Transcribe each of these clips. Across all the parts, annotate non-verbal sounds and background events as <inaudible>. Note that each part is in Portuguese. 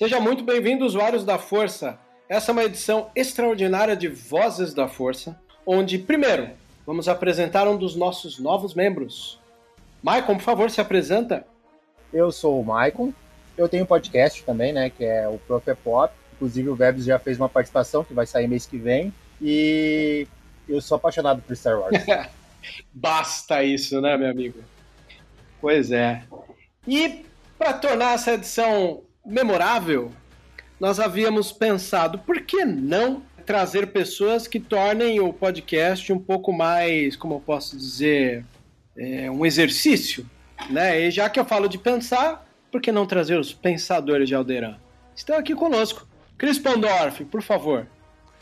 Seja muito bem-vindo, usuários da Força. Essa é uma edição extraordinária de Vozes da Força, onde, primeiro, vamos apresentar um dos nossos novos membros. Maicon, por favor, se apresenta. Eu sou o Maicon, eu tenho um podcast também, né, que é o Prof. é Pop. Inclusive o Vebs já fez uma participação que vai sair mês que vem. E eu sou apaixonado por Star Wars. <laughs> Basta isso, né, meu amigo? Pois é. E para tornar essa edição memorável, nós havíamos pensado por que não trazer pessoas que tornem o podcast um pouco mais, como eu posso dizer, é, um exercício, né? E já que eu falo de pensar, por que não trazer os pensadores de Alderan? Estão aqui conosco. Cris Pondorf, por favor.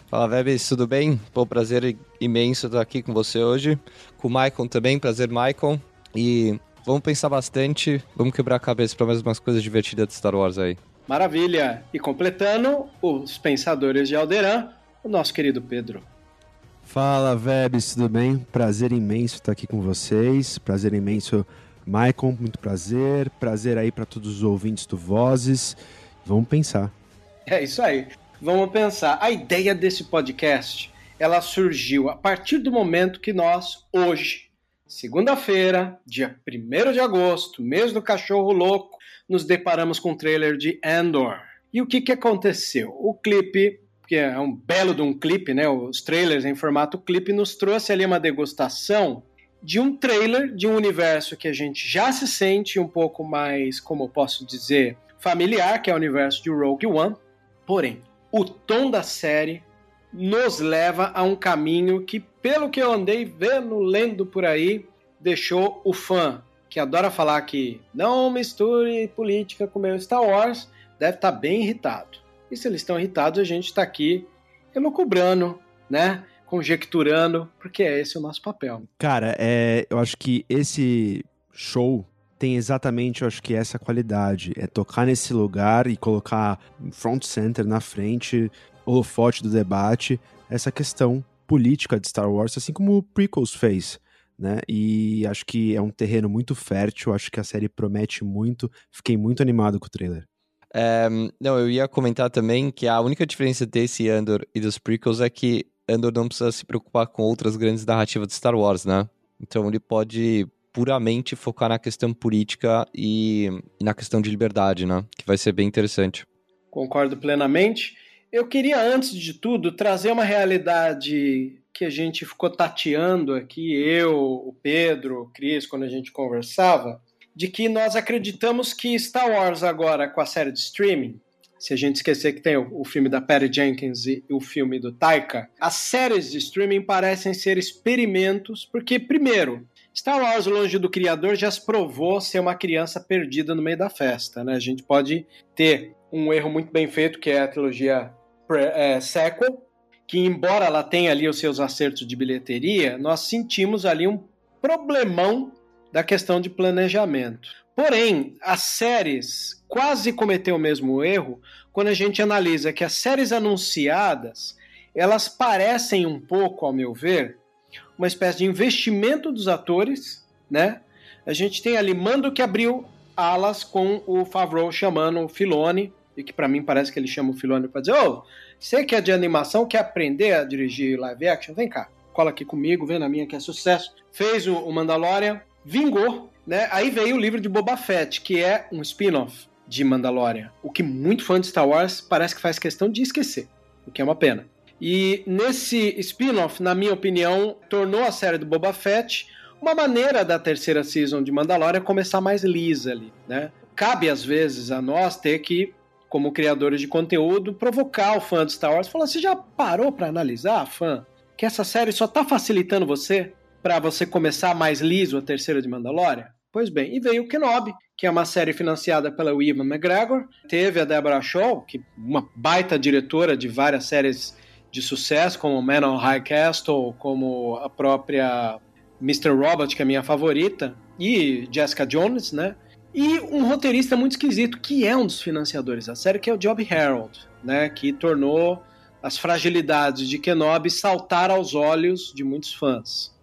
Fala, Vebs, tudo bem? Pô, prazer imenso estar aqui com você hoje. Com o Maicon também, prazer, Maicon. E vamos pensar bastante, vamos quebrar a cabeça para mais umas coisas divertidas de Star Wars aí. Maravilha! E completando os pensadores de Alderan, o nosso querido Pedro. Fala, Vebs, tudo bem? Prazer imenso estar aqui com vocês. Prazer imenso, Maicon, muito prazer. Prazer aí para todos os ouvintes do Vozes. Vamos pensar. É isso aí. Vamos pensar. A ideia desse podcast, ela surgiu a partir do momento que nós, hoje, segunda-feira, dia 1 de agosto, mês do cachorro louco, nos deparamos com o trailer de Andor. E o que, que aconteceu? O clipe, que é um belo de um clipe, né? Os trailers em formato clipe, nos trouxe ali uma degustação de um trailer de um universo que a gente já se sente um pouco mais, como eu posso dizer, familiar, que é o universo de Rogue One. Porém, o tom da série nos leva a um caminho que, pelo que eu andei vendo, lendo por aí, deixou o fã que adora falar que não misture política com meu Star Wars, deve estar bem irritado. E se eles estão irritados, a gente está aqui elucubrando, né? Conjecturando, porque é esse o nosso papel. Cara, é, eu acho que esse show tem exatamente, eu acho que essa qualidade. É tocar nesse lugar e colocar front center na frente, holofote do debate, essa questão política de Star Wars, assim como o Prequels fez. Né? E acho que é um terreno muito fértil, acho que a série promete muito. Fiquei muito animado com o trailer. É, não, eu ia comentar também que a única diferença desse Andor e dos prequels é que Andor não precisa se preocupar com outras grandes narrativas de Star Wars, né? Então ele pode puramente focar na questão política e, e na questão de liberdade, né? Que vai ser bem interessante. Concordo plenamente. Eu queria, antes de tudo, trazer uma realidade que a gente ficou tateando aqui, eu, o Pedro, o Cris, quando a gente conversava, de que nós acreditamos que Star Wars agora, com a série de streaming, se a gente esquecer que tem o, filme da Patty Jenkins e o filme do Taika, as séries de streaming parecem ser experimentos, porque, primeiro, Star Wars Longe do Criador já se provou ser uma criança perdida no meio da festa, né? A gente pode ter um erro muito bem feito, que é a trilogia é, sequel, que embora ela tenha ali os seus acertos de bilheteria, nós sentimos ali um problemão da questão de planejamento. Porém, as séries quase cometeu o mesmo erro quando a gente analisa que as séries anunciadas, elas parecem um pouco, ao meu ver, uma espécie de investimento dos atores, né? A gente tem ali Mando que abriu alas com o Favreau chamando o Filone, e que para mim parece que ele chama o Filone para dizer: Ô, oh, você que é de animação, quer aprender a dirigir live action? Vem cá, cola aqui comigo, vem na minha que é sucesso. Fez o Mandalorian, vingou, né? Aí veio o livro de Boba Fett, que é um spin-off de Mandalorian, o que muito fã de Star Wars parece que faz questão de esquecer, o que é uma pena. E nesse spin-off, na minha opinião, tornou a série do Boba Fett uma maneira da terceira season de Mandalorian começar mais lisa ali, né? Cabe às vezes a nós ter que, como criadores de conteúdo, provocar o fã de Star Wars, falar: "Você já parou para analisar, fã, que essa série só tá facilitando você para você começar mais liso a terceira de Mandalorian?" Pois bem, e veio o Kenobi, que é uma série financiada pela Ewan McGregor. Teve a Deborah Shaw, que uma baita diretora de várias séries de sucesso, como Man on High Castle, como a própria Mr. Robot, que é minha favorita, e Jessica Jones, né? E um roteirista muito esquisito, que é um dos financiadores da série, que é o Job Harold, né? Que tornou as fragilidades de Kenobi saltar aos olhos de muitos fãs.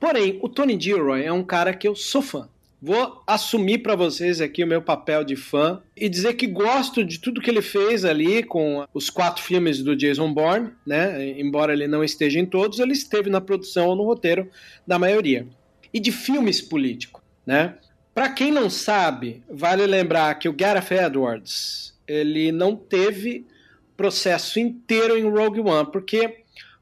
Porém, o Tony Gilroy é um cara que eu sou fã. Vou assumir para vocês aqui o meu papel de fã e dizer que gosto de tudo que ele fez ali com os quatro filmes do Jason Bourne, né? Embora ele não esteja em todos, ele esteve na produção ou no roteiro da maioria. E de filmes políticos, né? Para quem não sabe, vale lembrar que o Gareth Edwards, ele não teve processo inteiro em Rogue One, porque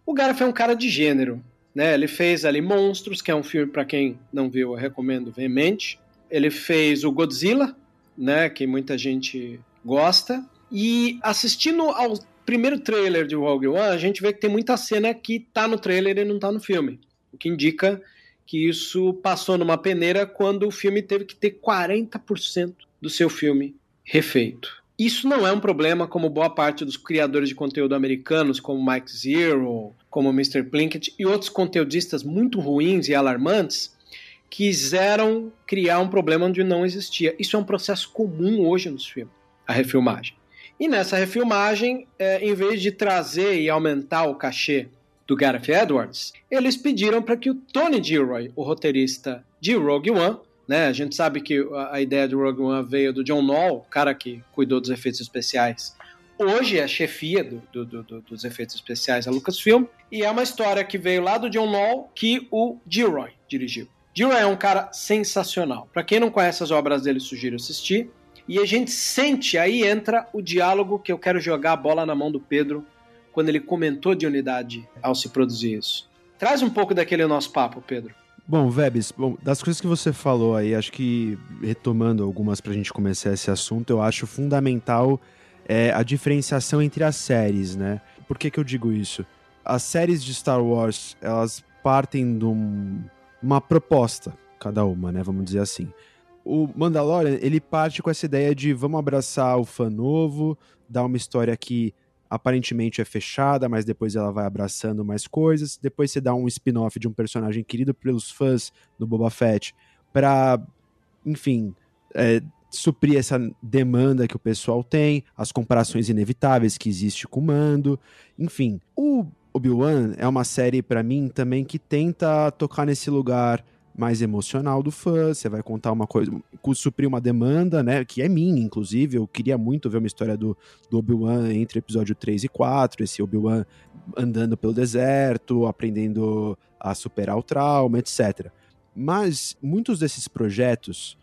o Gareth é um cara de gênero. Né? Ele fez ali Monstros, que é um filme para quem não viu, eu recomendo veemente. Ele fez o Godzilla, né, que muita gente gosta. E assistindo ao primeiro trailer de Rogue One, a gente vê que tem muita cena que tá no trailer e não tá no filme. O que indica que isso passou numa peneira quando o filme teve que ter 40% do seu filme refeito. Isso não é um problema como boa parte dos criadores de conteúdo americanos, como Mike Zero, como Mr. Plinkett e outros conteudistas muito ruins e alarmantes, quiseram criar um problema onde não existia. Isso é um processo comum hoje nos filmes, a refilmagem. E nessa refilmagem, é, em vez de trazer e aumentar o cachê do Gareth Edwards, eles pediram para que o Tony Gilroy, o roteirista de Rogue One, né? A gente sabe que a, ideia de Rogue One veio do John Knoll, o cara que cuidou dos efeitos especiais. Hoje é a chefia do, do, do, dos efeitos especiais da Lucasfilm. E é uma história que veio lá do John Knoll que o Gilroy dirigiu. Gilroy é um cara sensacional. Para quem não conhece as obras dele, sugiro assistir. E a gente sente, aí entra o diálogo que eu quero jogar a bola na mão do Pedro quando ele comentou de unidade ao se produzir isso. Traz um pouco daquele nosso papo, Pedro. Bom, Vebs, bom, das coisas que você falou aí, acho que retomando algumas para a gente começar esse assunto, eu acho fundamental é, a diferenciação entre as séries, né? Por que, que eu digo isso? As séries de Star Wars, elas partem de um, uma proposta, cada uma, né? Vamos dizer assim. O Mandalorian, ele parte com essa ideia de vamos abraçar o fã novo, dar uma história que aparentemente é fechada, mas depois ela vai abraçando mais coisas. Depois você dá um spin-off de um personagem querido pelos fãs do Boba Fett para, enfim, é, suprir essa demanda que o pessoal tem, as comparações inevitáveis que existe com o Mando, enfim. O Obi-Wan é uma série para mim também que tenta tocar nesse lugar mais emocional do fã, você vai contar uma coisa, suprir uma demanda, né, que é minha, inclusive, eu queria muito ver uma história do, do Obi-Wan entre episódio 3 e 4, esse Obi-Wan andando pelo deserto, aprendendo a superar o trauma, etc. Mas muitos desses projetos,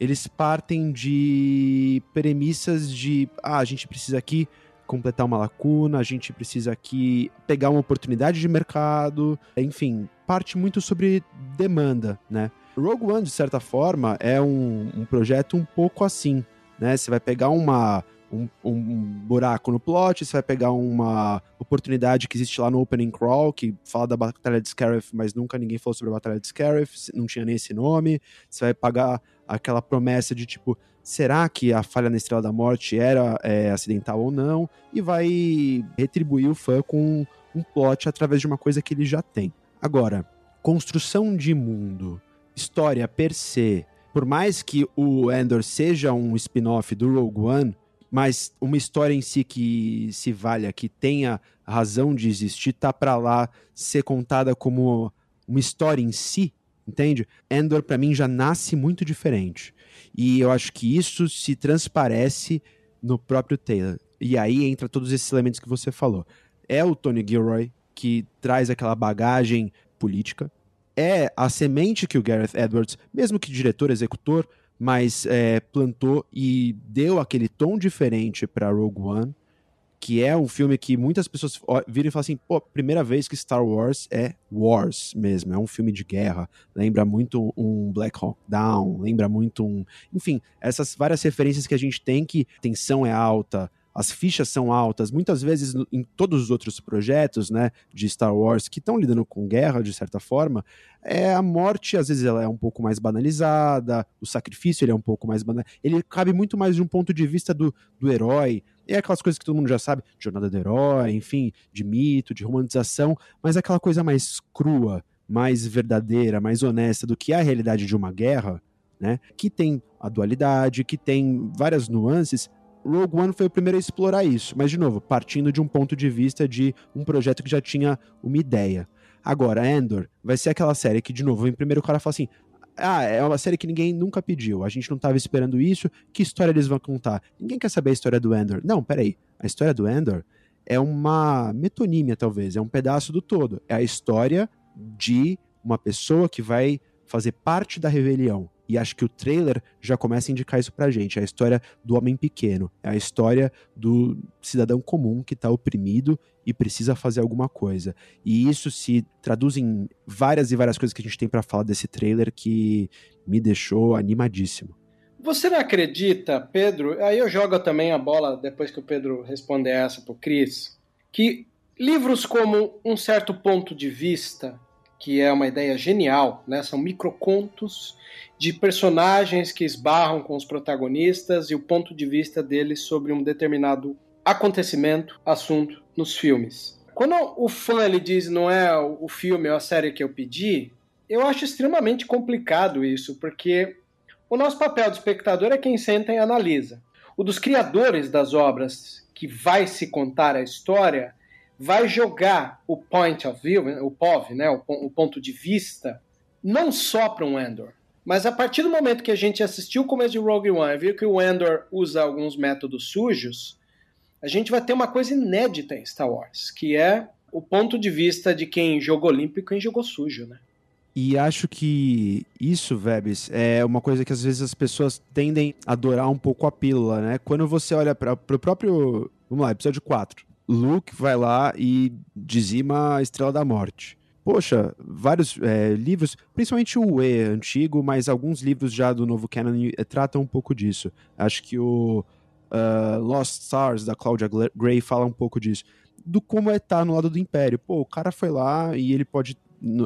eles partem de premissas de, ah, a gente precisa aqui completar uma lacuna, a gente precisa aqui pegar uma oportunidade de mercado, enfim, parte muito sobre demanda, né? Rogue One, de certa forma, é um, um projeto um pouco assim, né? Você vai pegar uma, um, um, buraco no plot, você vai pegar uma oportunidade que existe lá no Opening Crawl, que fala da Batalha de Scarif, mas nunca ninguém falou sobre a Batalha de Scarif, não tinha nem esse nome. Você vai pagar aquela promessa de tipo, será que a falha na Estrela da Morte era é, acidental ou não? E vai retribuir o fã com um plot através de uma coisa que ele já tem. Agora, construção de mundo, história per se, por mais que o Endor seja um spin-off do Rogue One, mas uma história em si que se valha, que tenha razão de existir, tá para lá ser contada como uma história em si, entende? Endor para mim já nasce muito diferente. E eu acho que isso se transparece no próprio Taylor. E aí entra todos esses elementos que você falou. É o Tony Gilroy que traz aquela bagagem política. É a semente que o Gareth Edwards, mesmo que diretor, executor, mas é, plantou e deu aquele tom diferente para Rogue One, que é um filme que muitas pessoas viram e falam assim, pô, primeira vez que Star Wars é Wars mesmo, é um filme de guerra, lembra muito um Black Hawk Down, lembra muito um... Enfim, essas várias referências que a gente tem que tensão é alta, as fichas são altas, muitas vezes em todos os outros projetos, né, de Star Wars que estão lidando com guerra de certa forma, é a morte às vezes ela é um pouco mais banalizada, o sacrifício ele é um pouco mais banal, ele cabe muito mais de um ponto de vista do, do herói, é aquelas coisas que todo mundo já sabe, jornada do herói, enfim, de mito, de romantização, mas aquela coisa mais crua, mais verdadeira, mais honesta do que é a realidade de uma guerra, né? Que tem a dualidade, que tem várias nuances, Rogue One foi o primeiro a explorar isso, mas de novo, partindo de um ponto de vista de um projeto que já tinha uma ideia. Agora, Endor vai ser aquela série que, de novo, em primeiro o cara fala assim: ah, é uma série que ninguém nunca pediu, a gente não estava esperando isso, que história eles vão contar? Ninguém quer saber a história do Endor. Não, peraí, a história do Endor é uma metonímia, talvez, é um pedaço do todo. É a história de uma pessoa que vai fazer parte da rebelião. E acho que o trailer já começa a indicar isso pra gente. É a história do homem pequeno. É a história do cidadão comum que tá oprimido e precisa fazer alguma coisa. E isso se traduz em várias e várias coisas que a gente tem para falar desse trailer que me deixou animadíssimo. Você não acredita, Pedro? Aí eu jogo também a bola depois que o Pedro responder essa pro Cris, que livros como Um Certo Ponto de Vista, que é uma ideia genial, né? São microcontos de personagens que esbarram com os protagonistas e o ponto de vista deles sobre um determinado acontecimento, assunto nos filmes. Quando o fã ele diz não é o filme ou a série que eu pedi, eu acho extremamente complicado isso, porque o nosso papel de espectador é quem senta e analisa. O dos criadores das obras que vai se contar a história vai jogar o point of view, o POV, né, o, o ponto de vista, não só para um Endor, mas a partir do momento que a gente assistiu o começo de Rogue One e viu que o Endor usa alguns métodos sujos, a gente vai ter uma coisa inédita em Star Wars, que é o ponto de vista de quem jogou limpo e quem jogou sujo, né? E acho que isso, Vebs, é uma coisa que às vezes as pessoas tendem a adorar um pouco a pílula, né? Quando você olha para o próprio. Vamos lá, episódio 4. Luke vai lá e dizima a Estrela da Morte poxa, vários é, livros, principalmente o E antigo, mas alguns livros já do novo canon é, tratam um pouco disso. Acho que o uh, Lost Stars, da Claudia Gray, fala um pouco disso. Do como é estar tá no lado do Império. Pô, o cara foi lá e ele pode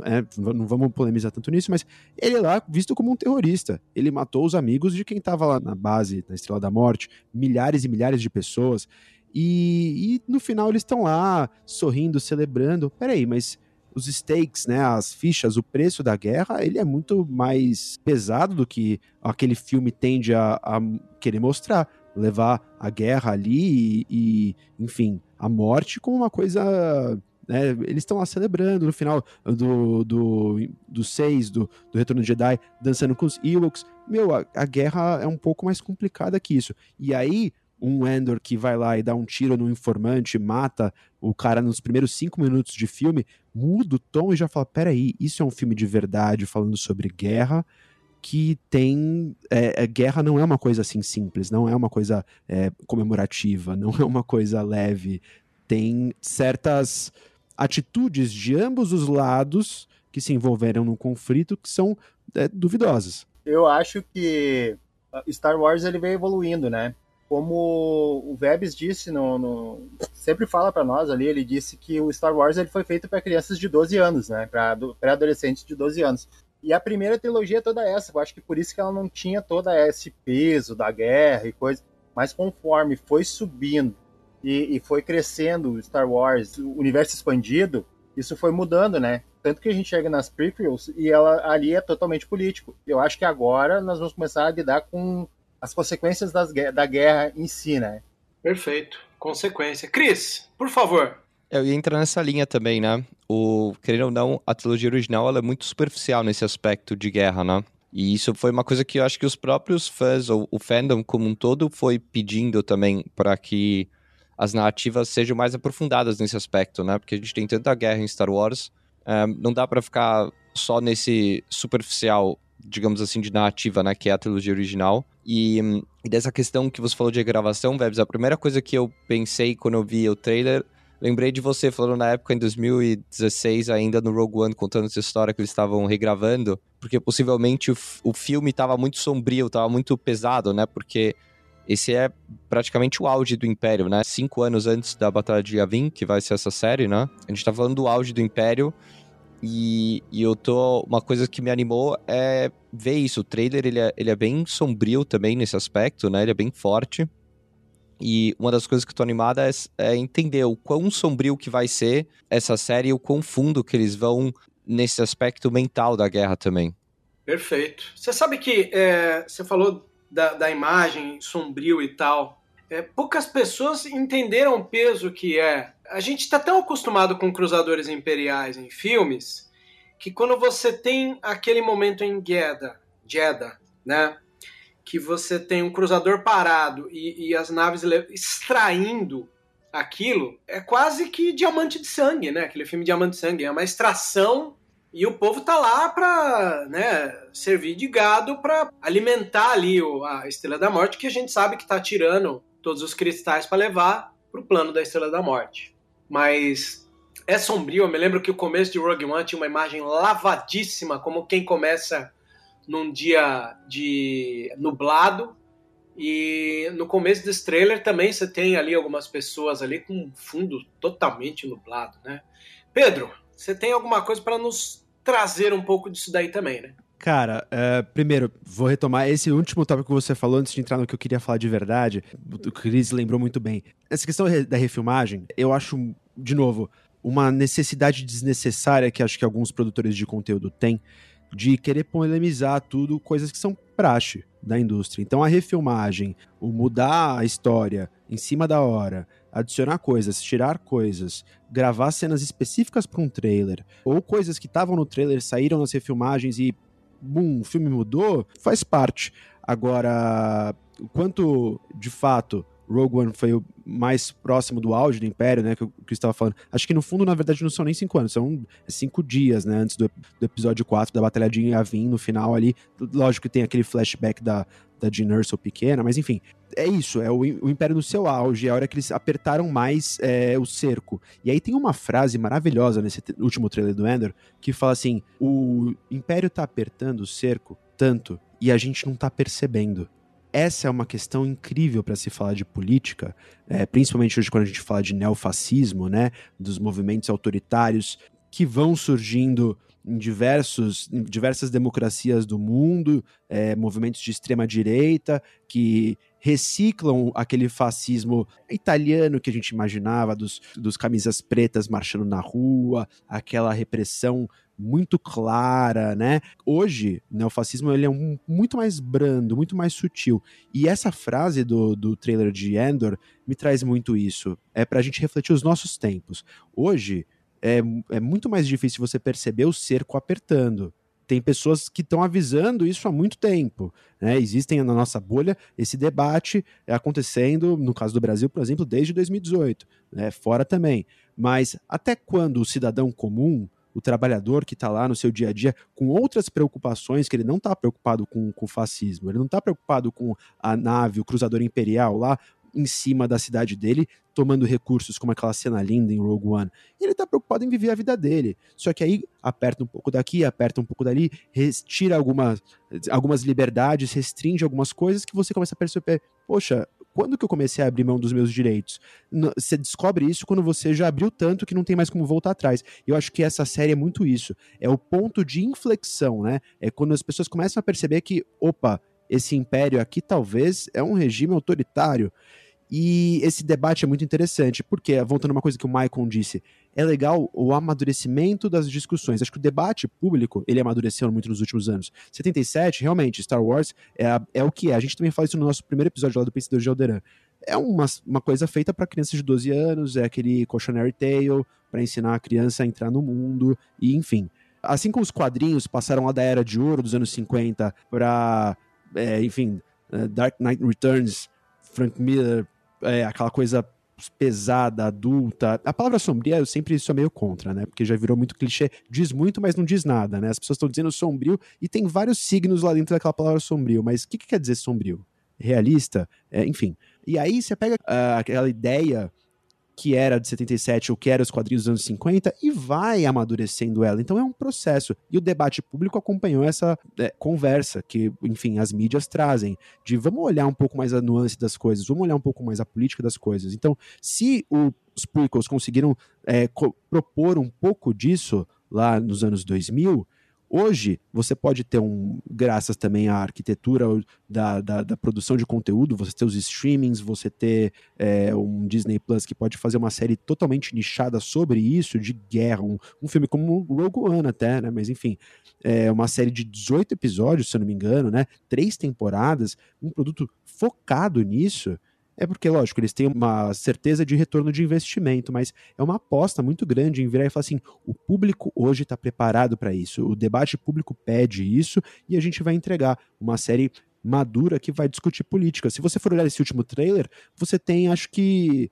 é, não vamos polemizar tanto nisso, mas ele é lá visto como um terrorista. Ele matou os amigos de quem estava lá na base da Estrela da Morte, milhares e milhares de pessoas. E, e no final eles estão lá sorrindo, celebrando. Peraí, mas os stakes, né, as fichas, o preço da guerra, ele é muito mais pesado do que aquele filme tende a, a querer mostrar. Levar a guerra ali e, e, enfim, a morte como uma coisa né, eles estão lá celebrando no final do, do, do 6, do, do Retorno de Jedi, dançando com os Ewoks. Meu, a, a, guerra é um pouco mais complicada que isso. E aí, um Endor que vai lá e dá um tiro no informante, mata o cara nos primeiros cinco minutos de filme, muda o tom e já fala: peraí, isso é um filme de verdade falando sobre guerra. Que tem. É, é, guerra não é uma coisa assim simples, não é uma coisa é, comemorativa, não é uma coisa leve. Tem certas atitudes de ambos os lados que se envolveram no conflito que são é, duvidosas. Eu acho que Star Wars ele vem evoluindo, né? Como o Vebs disse, no, no sempre fala para nós ali, ele disse que o Star Wars ele foi feito para crianças de 12 anos, né? Para pré-adolescentes de 12 anos. E a primeira trilogia é toda essa. Eu acho que por isso que ela não tinha todo esse peso da guerra e coisa. Mas conforme foi subindo e, e foi crescendo o Star Wars, o universo expandido, isso foi mudando, né? Tanto que a gente chega nas prequels e ela ali é totalmente político. Eu acho que agora nós vamos começar a lidar com as consequências das, da guerra em si, né? Perfeito. Consequência. Cris, por favor. Eu ia entrar nessa linha também, né? O, querendo ou não, a trilogia original ela é muito superficial nesse aspecto de guerra, né? E isso foi uma coisa que eu acho que os próprios fãs, ou o fandom como um todo, foi pedindo também para que as narrativas sejam mais aprofundadas nesse aspecto, né? Porque a gente tem tanta guerra em Star Wars, um, eh, não dá para ficar só nesse superficial digamos assim, de narrativa, né? Que é a trilogia original. E, e dessa questão que você falou de gravação, Vebs, a primeira coisa que eu pensei quando eu vi o trailer Lembrei de você falando na época, em 2016, ainda no Rogue One, contando essa história que eles estavam regravando, porque possivelmente o, o filme estava muito sombrio, estava muito pesado, né? Porque esse é praticamente o auge do Império, né? Cinco anos antes da Batalha de Yavin, que vai ser essa série, né? A gente tá falando do auge do Império e, e, eu tô. Uma coisa que me animou é ver isso. O trailer ele é, ele é bem sombrio também nesse aspecto, né? Ele é bem forte. E uma das coisas que eu tô animada é, é entender o quão sombrio que vai ser essa série e o quão fundo que eles vão nesse aspecto mental da guerra também. Perfeito. Você sabe que é, você falou da, da imagem sombrio e tal. É, poucas pessoas entenderam o peso que é a gente está tão acostumado com cruzadores imperiais em filmes que quando você tem aquele momento em Jeddah, Jeddah, né? Que você tem um cruzador parado e, e as naves extraindo aquilo, é quase que diamante de sangue, né? Aquele filme Diamante de Sangue. É uma extração e o povo tá lá para né, servir de gado para alimentar ali o, a Estrela da Morte, que a gente sabe que tá tirando todos os cristais para levar pro plano da Estrela da Morte mas é sombrio. Eu me lembro que o começo de Rogue One tinha uma imagem lavadíssima, como quem começa num dia de nublado. E no começo desse trailer também você tem ali algumas pessoas ali com fundo totalmente nublado, né? Pedro, você tem alguma coisa para nos trazer um pouco disso daí também, né? Cara, uh, primeiro, vou retomar esse último tópico que você falou antes de entrar no que eu queria falar de verdade. O Chris lembrou muito bem. Essa questão da refilmagem, eu acho, de novo, uma necessidade desnecessária que acho que alguns produtores de conteúdo têm de querer polemizar tudo, coisas que são praxe da indústria. Então a refilmagem, o mudar a história em cima da hora, adicionar coisas, tirar coisas, gravar cenas específicas para um trailer, ou coisas que estavam no trailer saíram nas refilmagens e bum, o filme mudou, faz parte. Agora, quanto de fato Rogue One foi o mais próximo do auge do Império, né, que que eu estava falando. Acho que no fundo, na verdade, não são nem cinco anos, são cinco dias, né, antes do, do episódio 4, da Batalha de Yavin, no final ali. Lógico que tem aquele flashback da, da Jean pequena, mas enfim, é isso, é o, o, Império no seu auge, é a hora que eles apertaram mais é, o cerco. E aí tem uma frase maravilhosa nesse último trailer do Ender, que fala assim, o Império tá apertando o cerco tanto, e a gente não tá percebendo essa é uma questão incrível para se falar de política, é, principalmente hoje quando a gente fala de neofascismo, né, dos movimentos autoritários que vão surgindo em, diversos, em diversas democracias do mundo, é, movimentos de extrema direita que reciclam aquele fascismo italiano que a gente imaginava, dos, dos camisas pretas marchando na rua, aquela repressão muito clara, né? Hoje, né, o fascismo ele é um, muito mais brando, muito mais sutil. E essa frase do, do trailer de Endor me traz muito isso. É pra gente refletir os nossos tempos. Hoje, é, é muito mais difícil você perceber o cerco apertando tem pessoas que estão avisando isso há muito tempo. Né? Existem na nossa bolha esse debate acontecendo, no caso do Brasil, por exemplo, desde 2018, né? fora também. Mas até quando o cidadão comum o trabalhador que está lá no seu dia a dia com outras preocupações, que ele não está preocupado com, com o fascismo, ele não está preocupado com a nave, o cruzador imperial lá em cima da cidade dele, tomando recursos como aquela cena linda em Rogue One. Ele está preocupado em viver a vida dele. Só que aí aperta um pouco daqui, aperta um pouco dali, retira algumas, algumas liberdades, restringe algumas coisas que você começa a perceber, poxa, quando que eu comecei a abrir mão dos meus direitos? Você descobre isso quando você já abriu tanto que não tem mais como voltar atrás. Eu acho que essa série é muito isso. É o ponto de inflexão, né? É quando as pessoas começam a perceber que, opa, esse império aqui talvez é um regime autoritário. E esse debate é muito interessante, porque, voltando a uma coisa que o Maicon disse, é legal o amadurecimento das discussões. Acho que o debate público, ele amadureceu muito nos últimos anos. 77, realmente, Star Wars é, a, é o que é. A gente também fala isso no nosso primeiro episódio lá do Pensador de Alderan. É uma, uma coisa feita para crianças de 12 anos, é aquele cautionary tale para ensinar a criança a entrar no mundo, e enfim. Assim como os quadrinhos passaram lá da era de ouro dos anos 50 para, é, enfim, é, Dark Knight Returns, Frank Miller, é, aquela coisa pesada, adulta. A palavra sombria eu sempre sou meio contra, né? Porque já virou muito clichê. Diz muito, mas não diz nada, né? As pessoas estão dizendo sombrio e tem vários signos lá dentro daquela palavra sombrio. Mas o que, que quer dizer sombrio? Realista? É, enfim. E aí você pega uh, aquela ideia que era de 77 ou que era os quadrinhos dos anos 50 e vai amadurecendo ela. Então é um processo. E o debate público acompanhou essa é, conversa que, enfim, as mídias trazem de vamos olhar um pouco mais a nuance das coisas, vamos olhar um pouco mais a política das coisas. Então, se o, os prequels conseguiram é, propor um pouco disso lá nos anos 2000, Hoje, você pode ter um, graças também à arquitetura da, da, da produção de conteúdo, você ter os streamings, você ter é, um Disney Plus que pode fazer uma série totalmente nichada sobre isso, de guerra, um, um filme como Rogue One até, né? Mas enfim, é uma série de 18 episódios, se eu não me engano, né? Três temporadas, um produto focado nisso é porque, lógico, eles têm uma certeza de retorno de investimento, mas é uma aposta muito grande em virar e falar assim: o público hoje está preparado para isso, o debate público pede isso e a gente vai entregar uma série madura que vai discutir política. Se você for olhar esse último trailer, você tem, acho que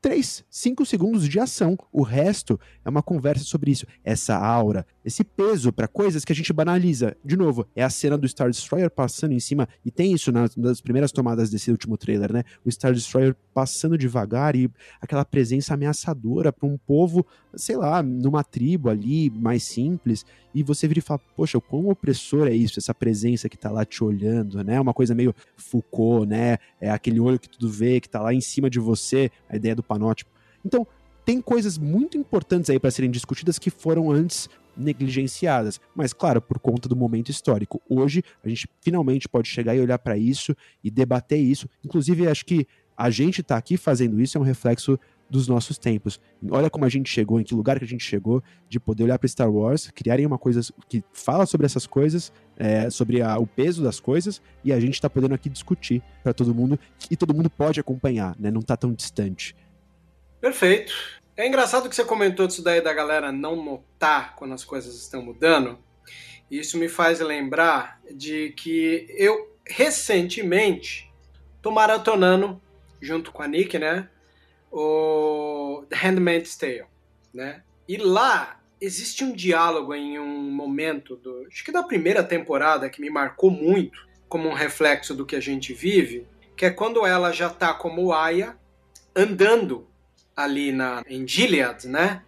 3, 5 segundos de ação. O resto é uma conversa sobre isso. Essa aura, esse peso para coisas que a gente banaliza. De novo, é a cena do Star Destroyer passando em cima, e tem isso nas, nas primeiras tomadas desse último trailer, né? O Star Destroyer passando devagar e aquela presença ameaçadora para um povo, sei lá, numa tribo ali, mais simples, e você vira e fala, poxa, o quão opressor é isso, essa presença que tá lá te olhando, né? Uma coisa meio Foucault, né? É aquele olho que tudo vê, que tá lá em cima de você, a ideia do panótipo. Então, tem coisas muito importantes aí para serem discutidas que foram antes negligenciadas, mas claro, por conta do momento histórico. Hoje a gente finalmente pode chegar e olhar para isso e debater isso. Inclusive, acho que a gente tá aqui fazendo isso é um reflexo dos nossos tempos. Olha como a gente chegou, em que lugar que a gente chegou, de poder olhar para Star Wars, criarem uma coisa que fala sobre essas coisas, é, sobre a, o peso das coisas, e a gente está podendo aqui discutir para todo mundo, e todo mundo pode acompanhar, né? Não está tão distante. Perfeito. É engraçado que você comentou disso daí da galera não notar quando as coisas estão mudando. Isso me faz lembrar de que eu recentemente tô maratonando junto com a Nick, né? o The Handmaid's Tale, né? E lá existe um diálogo em um momento do, acho que da primeira temporada que me marcou muito como um reflexo do que a gente vive, que é quando ela já tá como Aya andando ali na em Gilead, né?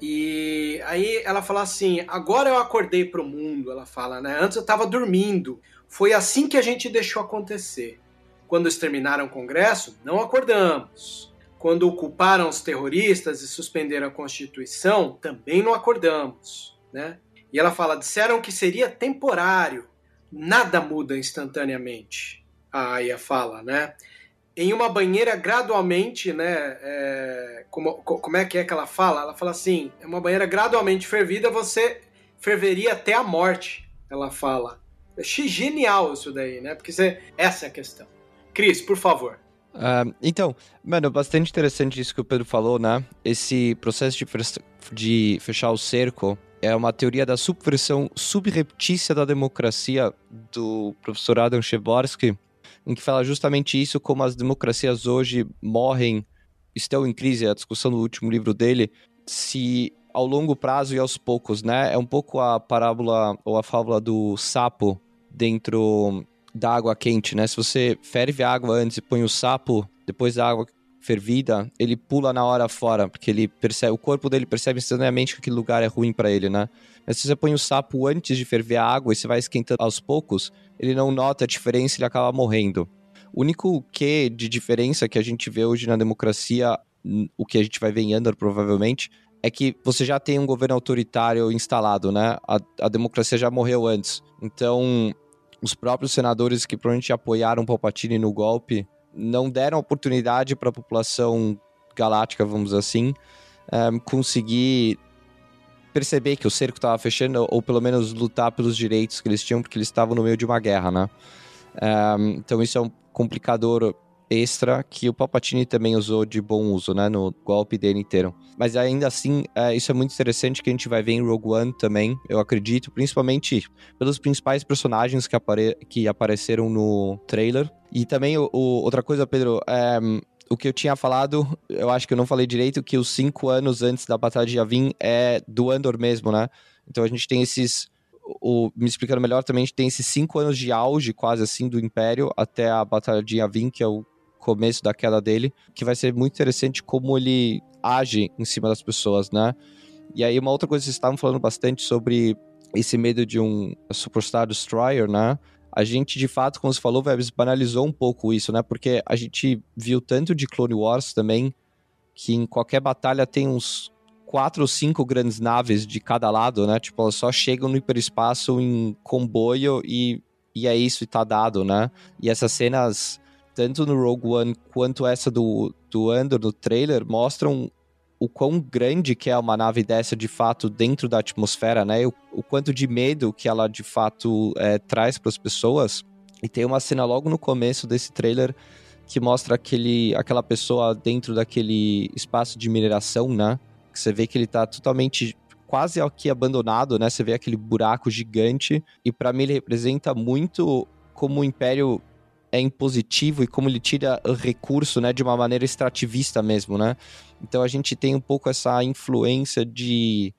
E aí ela fala assim: "Agora eu acordei pro mundo", ela fala, né? Antes eu tava dormindo. Foi assim que a gente deixou acontecer. Quando exterminaram o Congresso, não acordamos quando culparam os terroristas e suspenderam a Constituição, também não acordamos. Né? E ela fala: disseram que seria temporário, nada muda instantaneamente. A Aya fala, né? Em uma banheira gradualmente, né? É, como, como é que é que ela fala? Ela fala assim: é uma banheira gradualmente fervida, você ferveria até a morte. Ela fala. É genial isso daí, né? Porque você, essa é a questão. Cris, por favor. Uh, então, mano, bastante interessante isso que o Pedro falou, né? Esse processo de, de fechar o cerco é uma teoria da subversão subreptícia da democracia do professor Adam Cheborski, em que fala justamente isso, como as democracias hoje morrem, estão em crise, a discussão do último livro dele, se ao longo prazo e aos poucos, né? É um pouco a parábola ou a fábula do sapo dentro da água quente, né? Se você ferve a água antes e põe o sapo depois da água fervida, ele pula na hora fora, porque ele percebe, o corpo dele percebe instantaneamente que aquele lugar é ruim para ele, né? Mas se você põe o sapo antes de ferver a água e você vai esquentando aos poucos, ele não nota a diferença e ele acaba morrendo. O único que de diferença que a gente vê hoje na democracia, o que a gente vai ver em Andor provavelmente, é que você já tem um governo autoritário instalado, né? A, a democracia já morreu antes. Então, os próprios senadores que provavelmente apoiaram Palpatine no golpe não deram oportunidade para a população galáctica, vamos assim, um, eh, conseguir perceber que o cerco estava fechando, ou pelo menos lutar pelos direitos que eles tinham, porque eles estavam no meio de uma guerra, né? Um, eh, então isso é um complicador extra que o Palpatine também usou de bom uso, né, no golpe dele inteiro. Mas ainda assim, é, isso é muito interessante que a gente vai ver em Rogue One também, eu acredito, principalmente pelos principais personagens que, apare que apareceram no trailer. E também, o, o outra coisa, Pedro, é, o que eu tinha falado, eu acho que eu não falei direito, que os cinco anos antes da Batalha de Yavin é do Andor mesmo, né? Então a gente tem esses o, me explicando melhor, também a gente tem esses cinco anos de auge, quase assim, do Império, até a Batalha de Yavin, que é o começo da queda dele, que vai ser muito interessante como ele age em cima das pessoas, né? E aí uma outra coisa, vocês estavam falando bastante sobre esse medo de um Superstar Destroyer, né? A gente, de fato, como você falou, Vebs, banalizou um pouco isso, né? Porque a gente viu tanto de Clone Wars também, que em qualquer batalha tem uns quatro ou cinco grandes naves de cada lado, né? Tipo, elas só chegam no hiperespaço em comboio e, e é isso, e tá dado, né? E essas cenas tanto no Rogue One quanto essa do, do Andor no trailer, mostram o quão grande que é uma nave dessa de fato dentro da atmosfera, né? O, o quanto de medo que ela de fato é, traz para as pessoas. E tem uma cena logo no começo desse trailer que mostra aquele, aquela pessoa dentro daquele espaço de mineração, né? Que você vê que ele está totalmente quase aqui abandonado, né? Você vê aquele buraco gigante e para mim ele representa muito como o Império é impositivo e como ele tira o recurso, né, de uma maneira extrativista mesmo, né? Então a gente tem um pouco essa influência de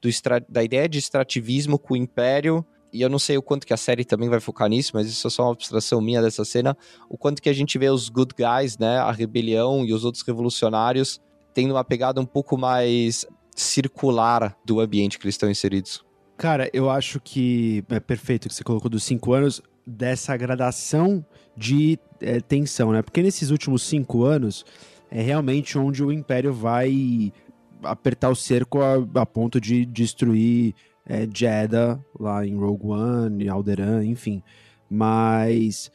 do extra, da ideia de extrativismo com o império e eu não sei o quanto que a série também vai focar nisso, mas isso é só uma abstração minha dessa cena, o quanto que a gente vê os good guys, né, a rebelião e os outros revolucionários tendo uma pegada um pouco mais circular do ambiente que eles estão inseridos. Cara, eu acho que é perfeito que você colocou dos cinco anos dessa gradação de é, tensão, né? Porque nesses últimos cinco anos é realmente onde o Império vai apertar o cerco a, a ponto de destruir é, Jeddah lá em Rogue One, Alderaan, enfim. Mas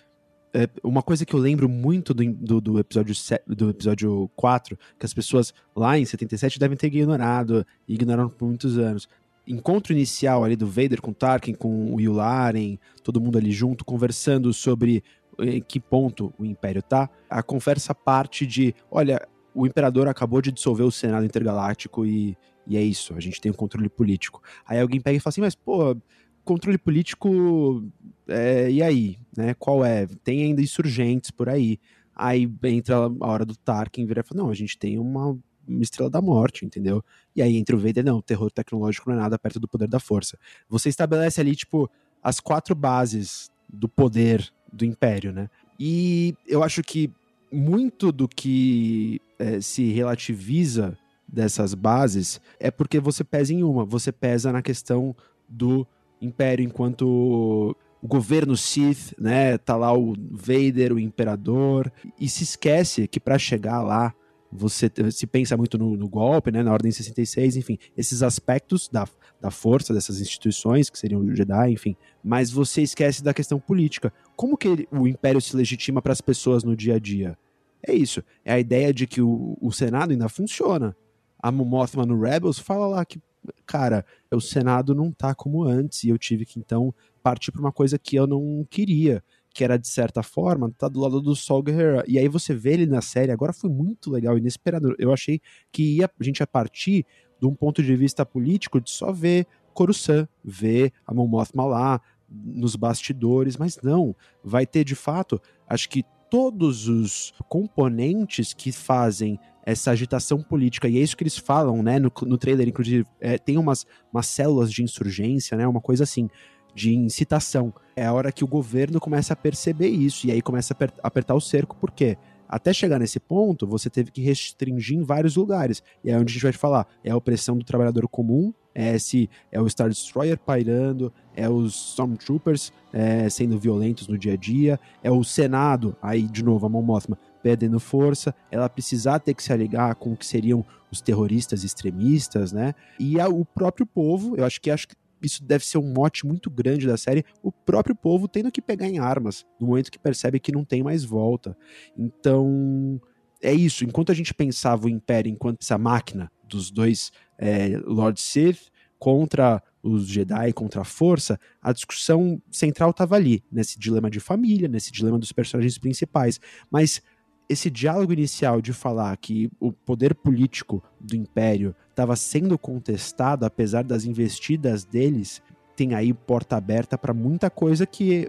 é, uma coisa que eu lembro muito do, do, do, episódio do episódio 4, que as pessoas lá em 77 devem ter ignorado, e ignoraram por muitos anos encontro inicial ali do Vader com Tarkin, com o Yularen, todo mundo ali junto, conversando sobre em que ponto o Império tá, a conversa parte de, olha, o Imperador acabou de dissolver o Senado Intergaláctico e, e é isso, a gente tem o um controle político. Aí alguém pega e fala assim, mas pô, controle político, é, e aí, né, qual é? Tem ainda insurgentes por aí. Aí entra a hora do Tarkin e vira e fala, não, a gente tem uma uma estrela da morte, entendeu? E aí entre o Vader, não, o terror tecnológico não é nada perto do poder da força. Você estabelece ali, tipo, as quatro bases do poder do Império, né? E eu acho que muito do que é, se relativiza dessas bases é porque você pesa em uma, você pesa na questão do Império enquanto o governo Sith, né? Tá lá o Vader, o Imperador, e se esquece que para chegar lá você se pensa muito no, no, golpe, né, na Ordem 66, enfim, esses aspectos da, da força dessas instituições, que seriam o Jedi, enfim, mas você esquece da questão política. Como que o Império se legitima para as pessoas no dia a dia? É isso, é a ideia de que o, o Senado ainda funciona. A Mothma no Rebels fala lá que, cara, o Senado não tá como antes, e eu tive que, então, partir para uma coisa que eu não queria que era de certa forma, tá do lado do Sol Guerrero. E aí você vê ele na série, agora foi muito legal, inesperado. Eu achei que ia, a gente ia partir de um ponto de vista político de só ver Coruscant, ver a Mon Mothma lá, nos bastidores, mas não, vai ter de fato, acho que todos os componentes que fazem essa agitação política, e é isso que eles falam, né, no, no trailer, inclusive, é, tem umas, umas células de insurgência, né, uma coisa assim, de incitação. É a hora que o governo começa a perceber isso e aí começa a apertar o cerco, porque até chegar nesse ponto, você teve que restringir em vários lugares. E é onde a gente vai falar: é a opressão do trabalhador comum, é se é o Star Destroyer pairando, é os Stormtroopers é, sendo violentos no dia a dia, é o Senado, aí de novo a Mon Mothma perdendo força, ela precisar ter que se aligar com o que seriam os terroristas extremistas, né? E o próprio povo, eu acho que acho que isso deve ser um mote muito grande da série, o próprio povo tendo que pegar em armas no momento que percebe que não tem mais volta. Então, é isso. Enquanto a gente pensava o Império enquanto essa máquina dos dois é, Lord Sith contra os Jedi, contra a Força, a discussão central estava ali, nesse dilema de família, nesse dilema dos personagens principais. Mas esse diálogo inicial de falar que o poder político do Império estava sendo contestado, apesar das investidas deles, tem aí porta aberta para muita coisa que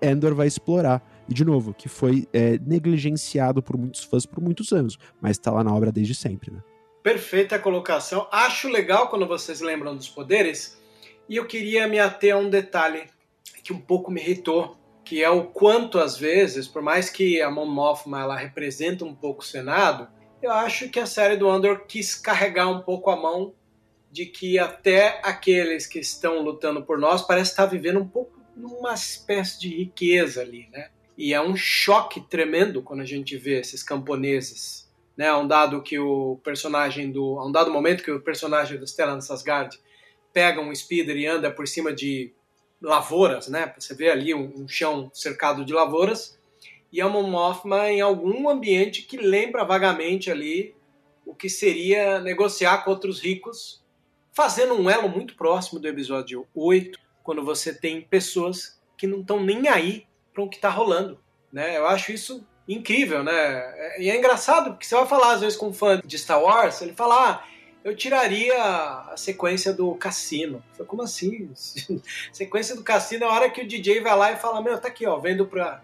Endor vai explorar. E, de novo, que foi é, negligenciado por muitos fãs por muitos anos, mas está lá na obra desde sempre, né? Perfeita colocação. Acho legal quando vocês lembram dos poderes. E eu queria me ater a um detalhe que um pouco me irritou que é o quanto às vezes, por mais que a Mon Mothma ela representa um pouco o Senado, eu acho que a série do Andor quis carregar um pouco a mão de que até aqueles que estão lutando por nós parece estar vivendo um pouco numa espécie de riqueza ali, né? E é um choque tremendo quando a gente vê esses camponeses, né? Um dado que o personagem do, um dado momento que o personagem do Stellan Skarsgård pega um speeder e anda por cima de lavouras, né? Você vê ali um, um chão cercado de lavouras e é uma Mothma em algum ambiente que lembra vagamente ali o que seria negociar com outros ricos, fazendo um elo muito próximo do episódio 8, quando você tem pessoas que não estão nem aí para o que está rolando, né? Eu acho isso incrível, né? E é engraçado porque você vai falar às vezes com um fã de Star Wars, ele fala, ah, eu tiraria a sequência do cassino. Falei, como assim? <laughs> sequência do cassino é a hora que o DJ vai lá e fala, meu, tá aqui, ó, vendo pra,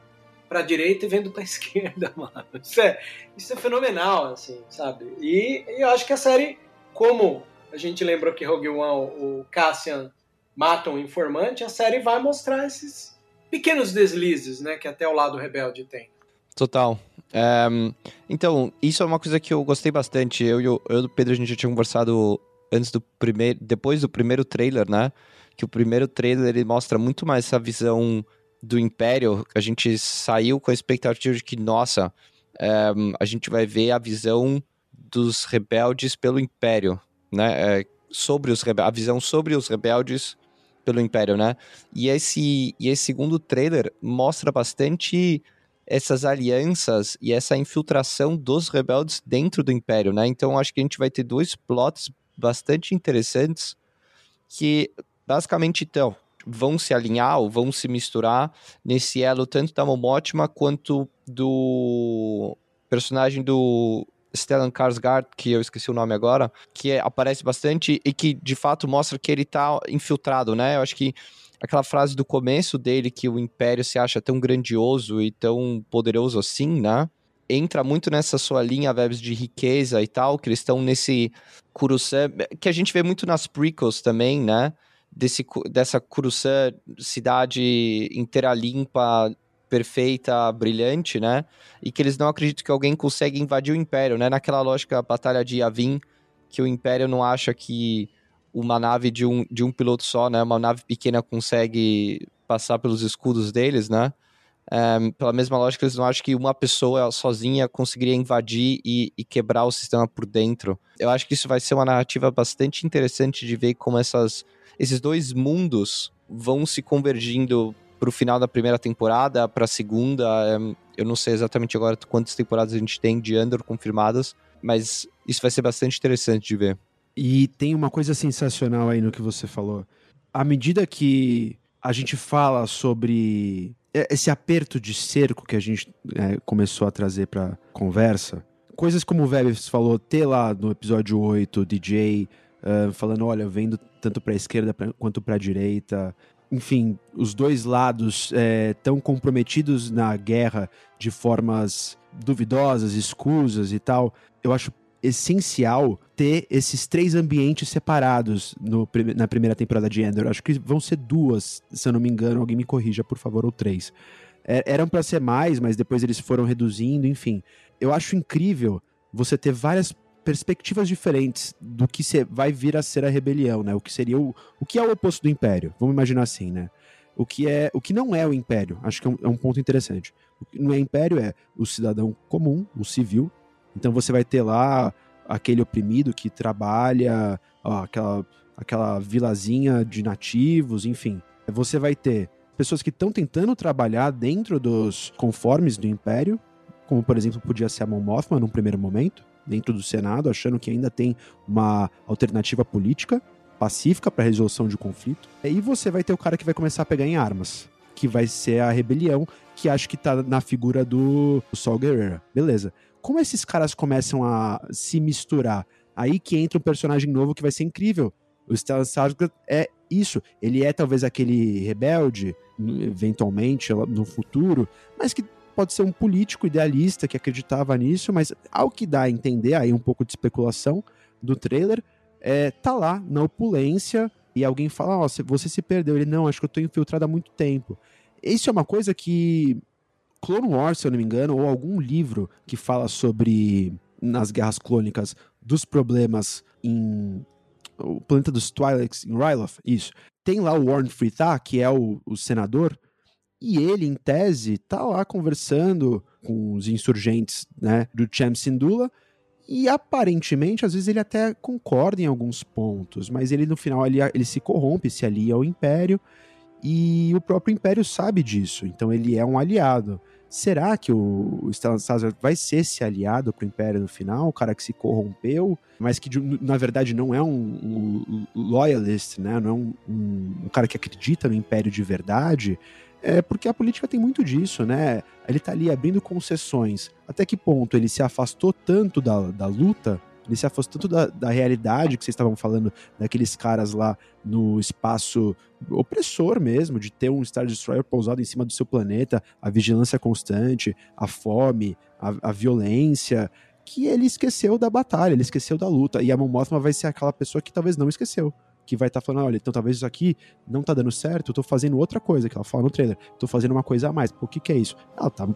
pra direita e vendo pra <laughs> esquerda, mano. Isso é, isso é fenomenal, assim, sabe? E, e eu acho que a série, como a gente lembrou que Rogue One, o Cassian mata um informante, a série vai mostrar esses pequenos deslizes, né, que até o lado rebelde tem. Total. Um, então, isso é uma coisa que eu gostei bastante. Eu e o, eu, Pedro, a gente já tinha conversado antes do primeiro. Depois do primeiro trailer, né? Que o primeiro trailer ele mostra muito mais essa visão do Império. A gente saiu com a expectativa de que, nossa, um, a gente vai ver a visão dos rebeldes pelo Império, né? É, sobre os a visão sobre os rebeldes pelo Império, né? E esse, e esse segundo trailer mostra bastante essas alianças e essa infiltração dos rebeldes dentro do Império, né? Então acho que a gente vai ter dois plots bastante interessantes que basicamente então vão se alinhar ou vão se misturar nesse elo tanto da Momotima quanto do personagem do Stellan Skarsgård, que eu esqueci o nome agora, que é, aparece bastante e que de fato mostra que ele tá infiltrado, né? Eu acho que aquela frase do começo dele que o Império se acha tão grandioso e tão poderoso assim, né? Entra muito nessa sua linha, Vebs, de riqueza e tal, que eles estão nesse Coruscant, que a gente vê muito nas prequels também, né? Desse, dessa Coruscant, cidade inteira limpa, perfeita, brilhante, né? E que eles não acreditam que alguém consegue invadir o Império, né? Naquela lógica, batalha de Yavin, que o Império não acha que uma nave de um, de um piloto só, né? Uma nave pequena consegue passar pelos escudos deles, né? É, pela mesma lógica, eles não acham que uma pessoa sozinha conseguiria invadir e, e, quebrar o sistema por dentro. Eu acho que isso vai ser uma narrativa bastante interessante de ver como essas, esses dois mundos vão se convergindo para o final da primeira temporada, para a segunda. É, eu não sei exatamente agora quantas temporadas a gente tem de Andor confirmadas, mas isso vai ser bastante interessante de ver. E tem uma coisa sensacional aí no que você falou. À medida que a gente fala sobre esse aperto de cerco que a gente é, começou a trazer para conversa, coisas como o Vebs falou, ter lá no episódio 8 o DJ uh, falando, olha, vendo tanto para a esquerda pra, quanto para a direita, enfim, os dois lados é, tão comprometidos na guerra de formas duvidosas, escusas e tal, eu acho essencial ter esses três ambientes separados no, na primeira temporada de Endor. Acho que vão ser duas, se eu não me engano. Alguém me corrija, por favor, ou três. É, eram para ser mais, mas depois eles foram reduzindo, enfim. Eu acho incrível você ter várias perspectivas diferentes do que vai vir a ser a rebelião, né? O que seria o, o que é o oposto do império? Vamos imaginar assim, né? O que é o que não é o império? Acho que é um, é um ponto interessante. O que não é império é o cidadão comum, o civil. Então você vai ter lá aquele oprimido que trabalha, ó, aquela aquela vilazinha de nativos, enfim. Você vai ter pessoas que estão tentando trabalhar dentro dos conformes do império, como por exemplo podia ser a Mon Mothma num primeiro momento dentro do Senado, achando que ainda tem uma alternativa política pacífica para resolução de conflito. E você vai ter o cara que vai começar a pegar em armas, que vai ser a rebelião, que acho que tá na figura do Sol Guerrera. Beleza. Como esses caras começam a se misturar? Aí que entra um personagem novo que vai ser incrível. O Stellan Skarsgård é isso. Ele é talvez aquele rebelde, eventualmente, no futuro, mas que pode ser um político idealista que acreditava nisso, mas ao que dá a entender, aí um pouco de especulação do trailer, é, tá lá na opulência e alguém fala, ó, oh, você se perdeu. Ele, não, acho que eu tô infiltrado há muito tempo. Isso é uma coisa que Clone Wars, se eu não me engano, ou algum livro que fala sobre, nas guerras clônicas, dos problemas em o planeta dos Twi'leks, em Ryloth, isso. Tem lá o Warren Frithah, que é o, o senador, e ele, em tese, tá lá conversando com os insurgentes né, do Cham Sindula. E aparentemente, às vezes ele até concorda em alguns pontos, mas ele no final ele, ele se corrompe, se alia ao Império, e o próprio Império sabe disso, então ele é um aliado. Será que o, o Skarsgård vai ser esse aliado pro Império no final? O cara que se corrompeu, mas que na verdade não é um, um loyalist, né? Não é um, um, um cara que acredita no Império de verdade. É porque a política tem muito disso, né? Ele tá ali abrindo concessões. Até que ponto ele se afastou tanto da, da luta, ele se afastou tanto da, da realidade que vocês estavam falando, daqueles caras lá no espaço opressor mesmo, de ter um Star Destroyer pousado em cima do seu planeta, a vigilância constante, a fome, a, a violência, que ele esqueceu da batalha, ele esqueceu da luta. E a Mon Mothma vai ser aquela pessoa que talvez não esqueceu que vai estar tá falando, olha, então talvez isso aqui não tá dando certo, eu tô fazendo outra coisa, que ela fala no trailer, tô fazendo uma coisa a mais. Pô, o que que é isso? Ela tá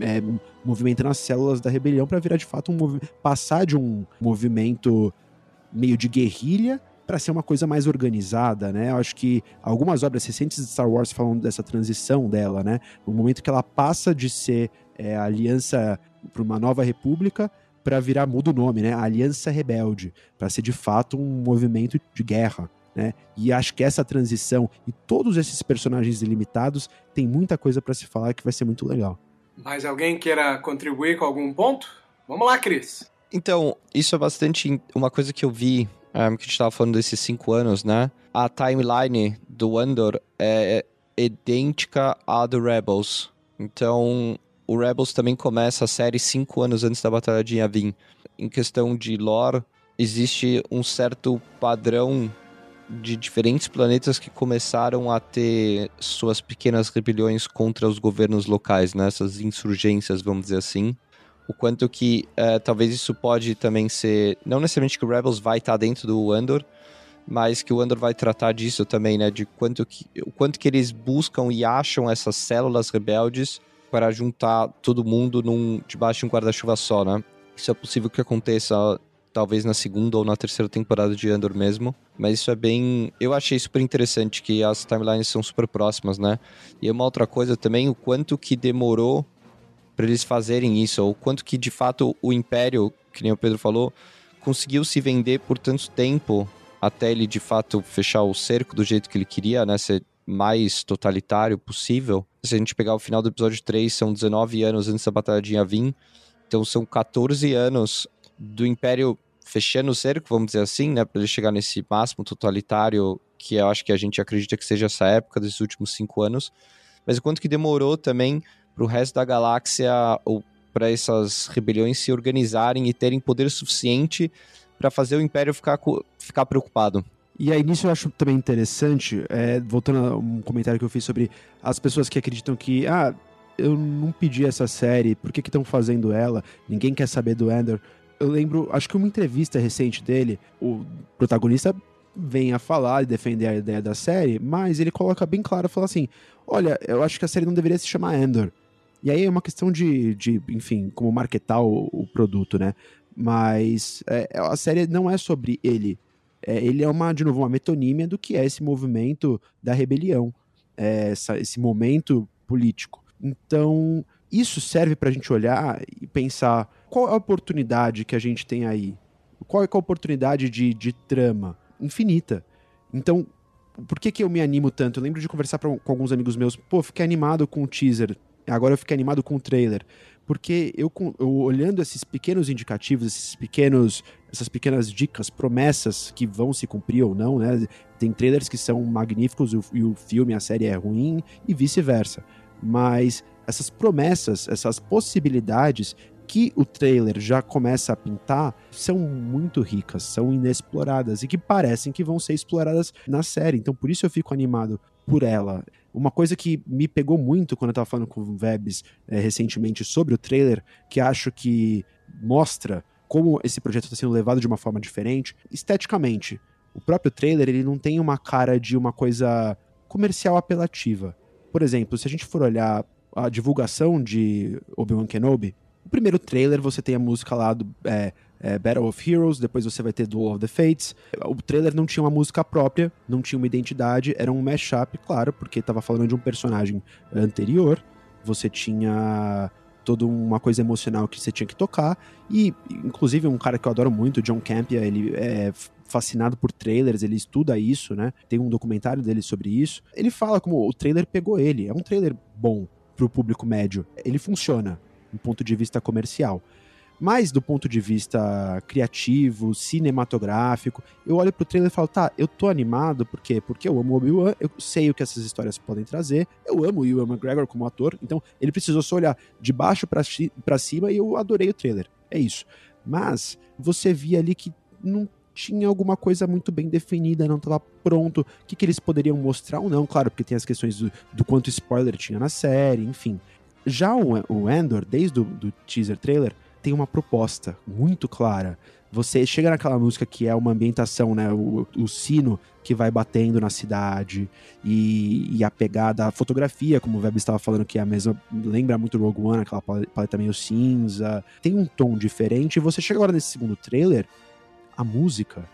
é, movimentando as células da rebelião para virar de fato um passar de um movimento meio de guerrilha para ser uma coisa mais organizada, né? Eu acho que algumas obras recentes de Star Wars falam dessa transição dela, né? No momento que ela passa de ser é, aliança para uma nova república para virar muda o nome, né? Aliança Rebelde, para ser de fato um movimento de guerra. Né? E acho que essa transição e todos esses personagens ilimitados tem muita coisa para se falar que vai ser muito legal. Mais alguém queira contribuir com algum ponto? Vamos lá, Cris. Então, isso é bastante uma coisa que eu vi, um, que a gente estava falando desses cinco anos, né? A timeline do Andor é idêntica à do Rebels. Então, o Rebels também começa a série cinco anos antes da Batalha de Yavin. Em questão de lore, existe um certo padrão de diferentes planetas que começaram a ter suas pequenas rebeliões contra os governos locais, né? essas insurgências, vamos dizer assim. O quanto que é, talvez isso pode também ser. Não necessariamente que o Rebels vai estar dentro do Andor, mas que o Andor vai tratar disso também, né? De quanto que, o quanto que eles buscam e acham essas células rebeldes para juntar todo mundo num, debaixo de um guarda-chuva só, né? Isso é possível que aconteça talvez na segunda ou na terceira temporada de Andor mesmo. Mas isso é bem. Eu achei super interessante que as timelines são super próximas, né? E uma outra coisa também, o quanto que demorou para eles fazerem isso, ou quanto que de fato o Império, que nem o Pedro falou, conseguiu se vender por tanto tempo até ele de fato fechar o cerco do jeito que ele queria, né? Ser mais totalitário possível. Se a gente pegar o final do episódio 3, são 19 anos antes da Batalha de Yavin. Então são 14 anos do Império fechando o cerco, vamos dizer assim, né? Para ele chegar nesse máximo totalitário que eu acho que a gente acredita que seja essa época desses últimos cinco anos. Mas o quanto que demorou também para o resto da galáxia ou para essas rebeliões se organizarem e terem poder suficiente para fazer o Império ficar, ficar preocupado. E aí, nisso eu acho também interessante, é, voltando a um comentário que eu fiz sobre as pessoas que acreditam que, ah, eu não pedi essa série, por que estão fazendo ela? Ninguém quer saber do Ender. Eu lembro, acho que uma entrevista recente dele, o protagonista vem a falar e defender a ideia da série, mas ele coloca bem claro, fala assim, olha, eu acho que a série não deveria se chamar Endor. E aí é uma questão de, de enfim, como marketar o, o produto, né? Mas é, a série não é sobre ele. É, ele é uma, de novo, uma metonímia do que é esse movimento da rebelião, é, essa, esse momento político. Então, isso serve para a gente olhar e pensar qual é a oportunidade que a gente tem aí. Qual é a oportunidade de, de trama? Infinita. Então, por que, que eu me animo tanto? Eu lembro de conversar pra, com alguns amigos meus, pô, fiquei animado com o teaser, agora eu fiquei animado com o trailer. Porque eu, eu olhando esses pequenos indicativos, esses pequenos, essas pequenas dicas, promessas que vão se cumprir ou não, né? Tem trailers que são magníficos e o, e o filme, a série é ruim e vice-versa. Mas essas promessas, essas possibilidades que o trailer já começa a pintar são muito ricas, são inexploradas e que parecem que vão ser exploradas na série. Então por isso eu fico animado por ela. Uma coisa que me pegou muito quando eu tava falando com o Vebs é, recentemente sobre o trailer, que acho que mostra como esse projeto está sendo levado de uma forma diferente, esteticamente. O próprio trailer ele não tem uma cara de uma coisa comercial apelativa. Por exemplo, se a gente for olhar a divulgação de Obi-Wan Kenobi, o primeiro trailer você tem a música lá do é, é, Battle of Heroes, depois você vai ter Duel of the Fates. O trailer não tinha uma música própria, não tinha uma identidade, era um mashup, claro, porque estava falando de um personagem anterior. Você tinha toda uma coisa emocional que você tinha que tocar. E, inclusive, um cara que eu adoro muito, John Campia, ele é fascinado por trailers, ele estuda isso, né? Tem um documentário dele sobre isso. Ele fala como o trailer pegou ele. É um trailer bom pro público médio. Ele funciona do ponto de vista comercial. Mas do ponto de vista criativo, cinematográfico, eu olho pro trailer e falo, tá, eu tô animado, por quê? Porque eu amo o Obi-Wan, eu sei o que essas histórias podem trazer, eu amo o Ewan McGregor como ator, então ele precisou só olhar de baixo para cima e eu adorei o trailer. É isso. Mas você via ali que não tinha alguma coisa muito bem definida, não estava pronto, o que, que eles poderiam mostrar ou não, claro, porque tem as questões do, do quanto spoiler tinha na série, enfim. Já o, o Endor, desde o do teaser trailer, tem uma proposta muito clara. Você chega naquela música que é uma ambientação, né? O, o sino que vai batendo na cidade e, e, a pegada, a fotografia, como o Web estava falando, que é a mesma, lembra muito Rogue One, aquela paleta meio cinza. Tem um tom diferente. E você chega agora nesse segundo trailer, a música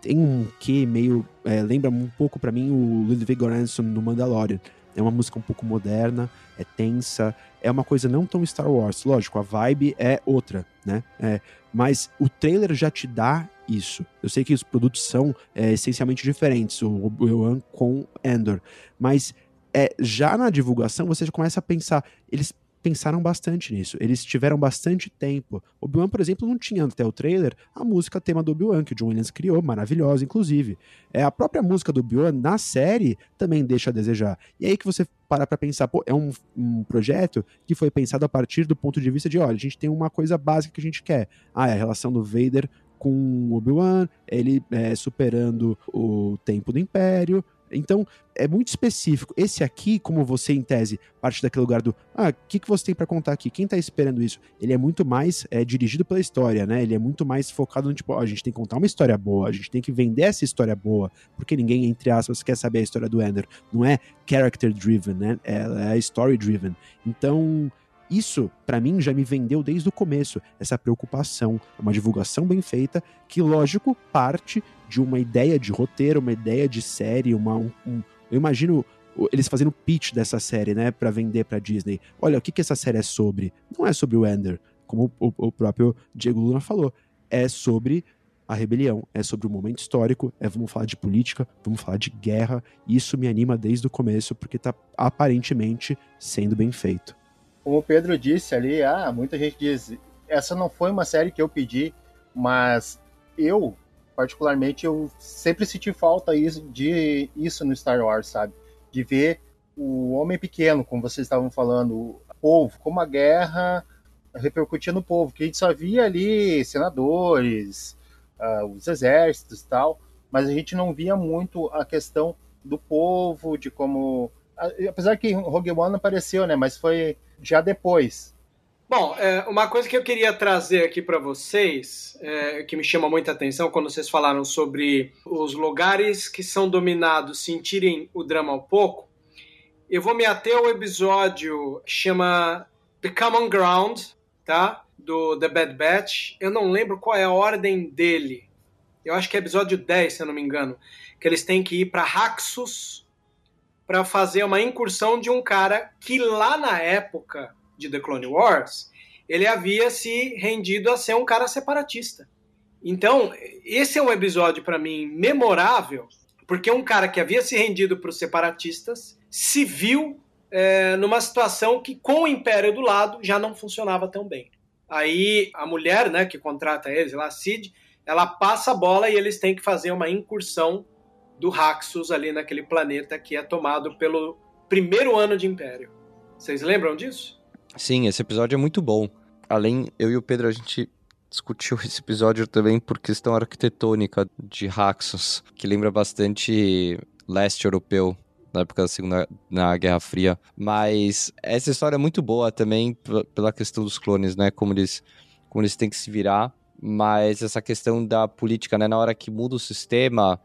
tem um que meio. É, lembra um pouco para mim o Ludwig Göransson no Mandalorian. É uma música um pouco moderna, é tensa, é uma coisa não tão Star Wars. Lógico, a vibe é outra, né? É, mas o trailer já te dá isso. Eu sei que os produtos são é, essencialmente diferentes, o Obi-Wan com Endor, mas é, já na divulgação você já começa a pensar, eles pensaram bastante nisso. Eles tiveram bastante tempo. Obi-Wan, por exemplo, não tinha até o trailer a música tema do Obi-Wan, que o John Williams criou, maravilhosa, inclusive. É, a própria música do Obi-Wan na série também deixa a desejar. E aí que você para pra pensar, pô, é um, um projeto que foi pensado a partir do ponto de vista de, olha, a gente tem uma coisa básica que a gente quer. Ah, é a relação do Vader com Obi-Wan, ele é, superando o tempo do Império, então, é muito específico. Esse aqui, como você, em tese, parte daquele lugar do ah, o que, que você tem para contar aqui? Quem tá esperando isso? Ele é muito mais é, dirigido pela história, né? Ele é muito mais focado no tipo, a gente tem que contar uma história boa, a gente tem que vender essa história boa, porque ninguém, entre aspas, quer saber a história do Ender. Não é character driven, né? É, é story driven. Então, isso, para mim, já me vendeu desde o começo, essa preocupação, uma divulgação bem feita, que, lógico, parte de uma ideia de roteiro, uma ideia de série, uma, um, um, eu imagino eles fazendo pitch dessa série, né, para vender para Disney. Olha, o que, que essa série é sobre? Não é sobre o Ender, como o, o próprio Diego Luna falou. É sobre a rebelião, é sobre o momento histórico, é vamos falar de política, vamos falar de guerra. Isso me anima desde o começo, porque tá aparentemente sendo bem feito como o Pedro disse ali, ah, muita gente diz, essa não foi uma série que eu pedi, mas eu, particularmente, eu sempre senti falta de isso no Star Wars, sabe? De ver o homem pequeno, como vocês estavam falando, o povo, como a guerra repercutia no povo, que a gente só via ali senadores, uh, os exércitos e tal, mas a gente não via muito a questão do povo, de como. Apesar que Rogue One apareceu, né? Mas foi já depois. Bom, é, uma coisa que eu queria trazer aqui para vocês, é, que me chama muita atenção quando vocês falaram sobre os lugares que são dominados sentirem o drama um pouco, eu vou me ater ao episódio que chama The Common Ground, tá? Do The Bad Batch. Eu não lembro qual é a ordem dele. Eu acho que é episódio 10, se eu não me engano. Que eles têm que ir para Raxus para fazer uma incursão de um cara que lá na época de The Clone Wars, ele havia se rendido a ser um cara separatista. Então, esse é um episódio para mim memorável, porque um cara que havia se rendido para os separatistas se viu é, numa situação que, com o Império do lado, já não funcionava tão bem. Aí a mulher, né, que contrata eles, lá, a Cid, ela passa a bola e eles têm que fazer uma incursão do Raxus ali naquele planeta que é tomado pelo primeiro ano de Império. Vocês lembram disso? Sim, esse episódio é muito bom. Além, eu e o Pedro, a gente discutiu <laughs> esse episódio também por questão arquitetônica de Raxus, que lembra bastante leste europeu, na época da Segunda na Guerra Fria. Mas essa história é muito boa também pela questão dos clones, né? Como eles, como eles têm que se virar. Mas essa questão da política, né? Na hora que muda o sistema,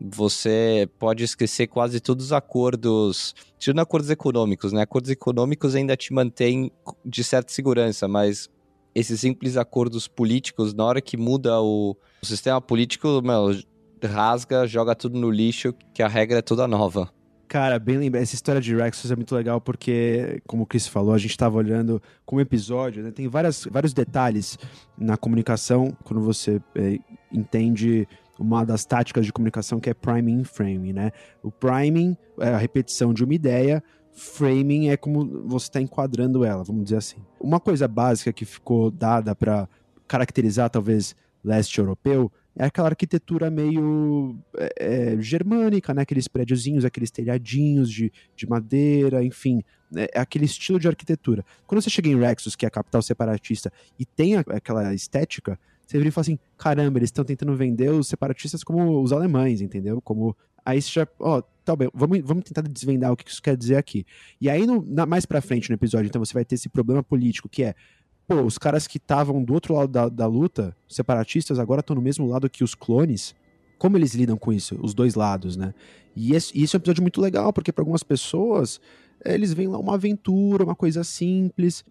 você pode esquecer quase todos os acordos, tirando acordos econômicos, né? Acordos econômicos ainda te mantêm de certa segurança, mas esses simples acordos políticos, na hora que muda o, o sistema político, meu, rasga, joga tudo no lixo, que a regra é toda nova. Cara, bem lembrado. Essa história de Rexus é muito legal porque, como o Chris falou, a gente estava olhando como episódio, né? Tem várias, vários detalhes na comunicação quando você é, entende uma das táticas de comunicação que é priming e framing, né? O priming é a repetição de uma ideia, framing é como você está enquadrando ela, vamos dizer assim. Uma coisa básica que ficou dada para caracterizar talvez leste europeu é aquela arquitetura meio é, é, germânica, né? Aqueles prédiozinhos, aqueles telhadinhos de, de madeira, enfim, é, é aquele estilo de arquitetura. Quando você chega em Rexus, que é a capital separatista, e tem aquela estética, você vira e fala assim, caramba, eles estão tentando vender os separatistas como os alemães, entendeu? Como aí você já, ó, tá bem, vamos, vamos tentar desvendar o que isso quer dizer aqui. E aí, no, na, mais pra frente no episódio, então você vai ter esse problema político que é pô, os caras que estavam do outro lado da, da luta, separatistas, agora estão no mesmo lado que os clones. Como eles lidam com isso? Os dois lados, né? E esse, isso é um episódio muito legal, porque para algumas pessoas eles veem lá uma aventura, uma coisa simples.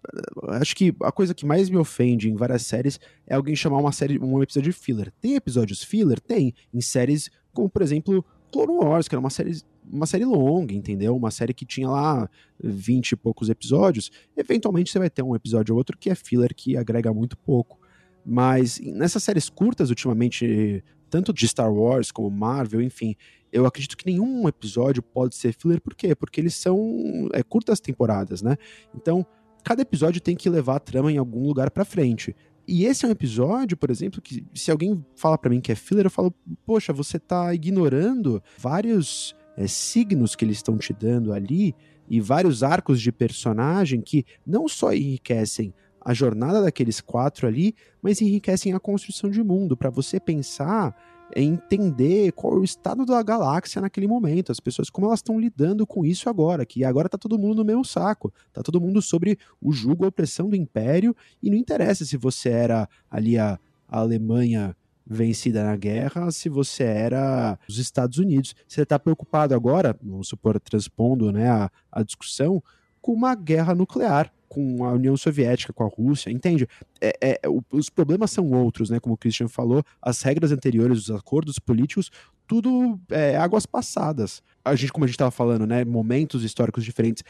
Acho que a coisa que mais me ofende em várias séries é alguém chamar uma série, um episódio de filler. Tem episódios filler? Tem. Em séries como, por exemplo, Clone Wars, que era uma série uma série longa, entendeu? Uma série que tinha lá 20 e poucos episódios. Eventualmente você vai ter um episódio ou outro que é filler, que agrega muito pouco. Mas nessas séries curtas, ultimamente, tanto de Star Wars como Marvel, enfim, eu acredito que nenhum episódio pode ser filler. Por quê? Porque eles são é, curtas temporadas, né? Então, cada episódio tem que levar a trama em algum lugar para frente. E esse é um episódio, por exemplo, que se alguém fala para mim que é filler, eu falo, poxa, você tá ignorando vários é, signos que eles estão te dando ali e vários arcos de personagem que não só enriquecem a jornada daqueles quatro ali, mas enriquecem a construção de mundo, para você pensar entender qual é o estado da galáxia naquele momento, as pessoas como elas estão lidando com isso agora, que agora tá todo mundo no mesmo saco, tá todo mundo sobre o jugo, a opressão do império, e não interessa se você era ali a, a Alemanha vencida na guerra se você era os Estados Unidos. Você está preocupado agora, vamos supor, transpondo né, a, a discussão, com uma guerra nuclear com a União Soviética, com a Rússia, entende? É, é, os problemas são outros, né? Como o Christian falou, as regras anteriores, os acordos políticos, tudo é águas passadas. A gente, como a gente estava falando, né? Momentos históricos diferentes.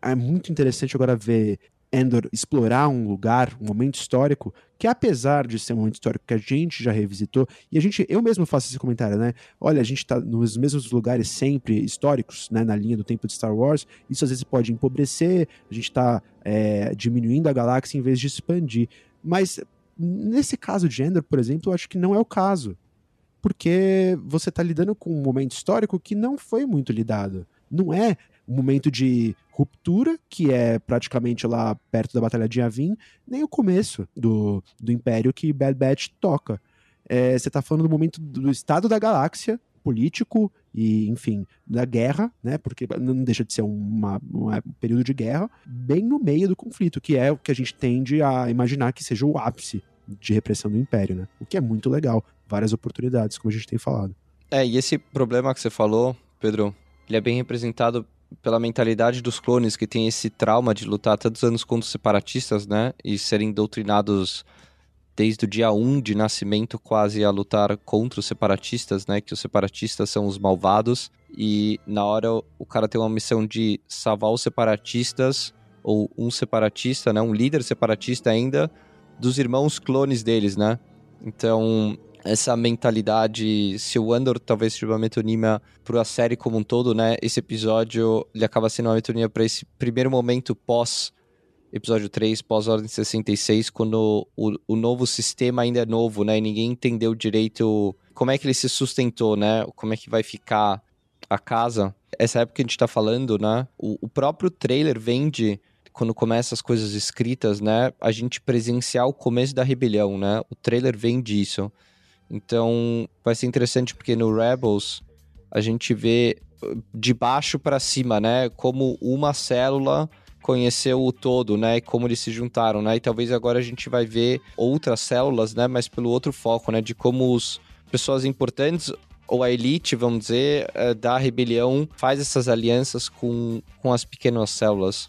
É muito interessante agora ver Endor explorar um lugar, um momento histórico, que apesar de ser um momento histórico que a gente já revisitou, e a gente, eu mesmo faço esse comentário, né? Olha, a gente tá nos mesmos lugares sempre históricos, né? Na linha do tempo de Star Wars, isso às vezes pode empobrecer, a gente tá é, diminuindo a galáxia em vez de expandir. Mas nesse caso de Endor, por exemplo, eu acho que não é o caso. Porque você está lidando com um momento histórico que não foi muito lidado. Não é um momento de ruptura, que é praticamente lá perto da Batalha de Yavin, nem o começo do, do Império que Bad Batch toca. É, você está falando do momento do estado da galáxia, político e, enfim, da guerra, né? Porque não deixa de ser uma, uma, um período de guerra, bem no meio do conflito, que é o que a gente tende a imaginar que seja o ápice de repressão do Império, né? O que é muito legal. Várias oportunidades, como a gente tem falado. É, e esse problema que você falou, Pedro, ele é bem representado pela mentalidade dos clones que tem esse trauma de lutar tantos anos contra os separatistas, né? E serem doutrinados desde o dia 1 de nascimento quase a lutar contra os separatistas, né? Que os separatistas são os malvados. E na hora o cara tem uma missão de salvar os separatistas, ou um separatista, né? Um líder separatista ainda, dos irmãos clones deles, né? Então, essa mentalidade, se o Andor talvez seja uma metonímia para a série como um todo, né? Esse episódio ele acaba sendo uma metonímia para esse primeiro momento pós episódio 3, pós Ordem 66, quando o, o novo sistema ainda é novo, né? E ninguém entendeu direito como é que ele se sustentou, né? Como é que vai ficar a casa. Essa época que a gente está falando, né? O, o próprio trailer vende quando começa as coisas escritas, né, a gente presenciar o começo da rebelião, né? O trailer vem disso. Então, vai ser interessante porque no Rebels a gente vê de baixo para cima, né, como uma célula conheceu o todo, né, e como eles se juntaram, né? E talvez agora a gente vai ver outras células, né, mas pelo outro foco, né, de como os pessoas importantes ou a elite, vamos dizer, uh, da rebelião faz essas alianças com, com as pequenas células.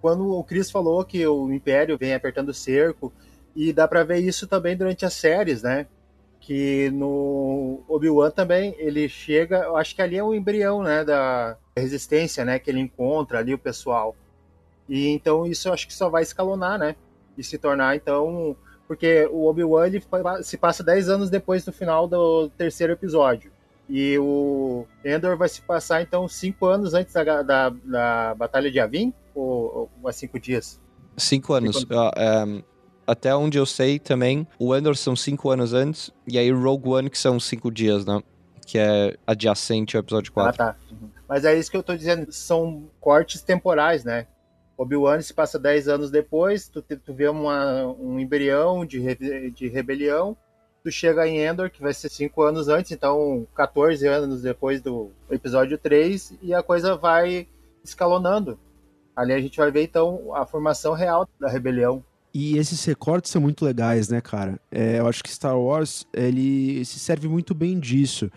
Quando o Chris falou que o Império vem apertando o cerco, e dá para ver isso também durante as séries, né? Que no Obi-Wan também ele chega, eu acho que ali é o embrião, né, da resistência, né, que ele encontra ali o pessoal. E então isso eu acho que só vai escalonar, né? E se tornar então, porque o Obi-Wan ele se passa 10 anos depois do final do terceiro episódio. E o Endor vai se passar, então, cinco anos antes da, da, da Batalha de Avin? Ou, ou há cinco dias? Cinco anos. Cinco anos. Um, até onde eu sei também, o Endor são cinco anos antes, e aí Rogue One que são cinco dias, né? Que é adjacente ao episódio 4. Ah, tá. Uhum. Mas é isso que eu tô dizendo, são cortes temporais, né? Obi-Wan se passa 10 anos depois, tu, tu vê uma, um embrião de, re, de rebelião, tu chega em Endor, que vai ser 5 anos antes, então 14 anos depois do episódio 3, e a coisa vai escalonando. Ali a gente vai ver então a formação real da rebelião. E esses recortes são muito legais, né, cara? É, eu acho que Star Wars ele se serve muito bem disso.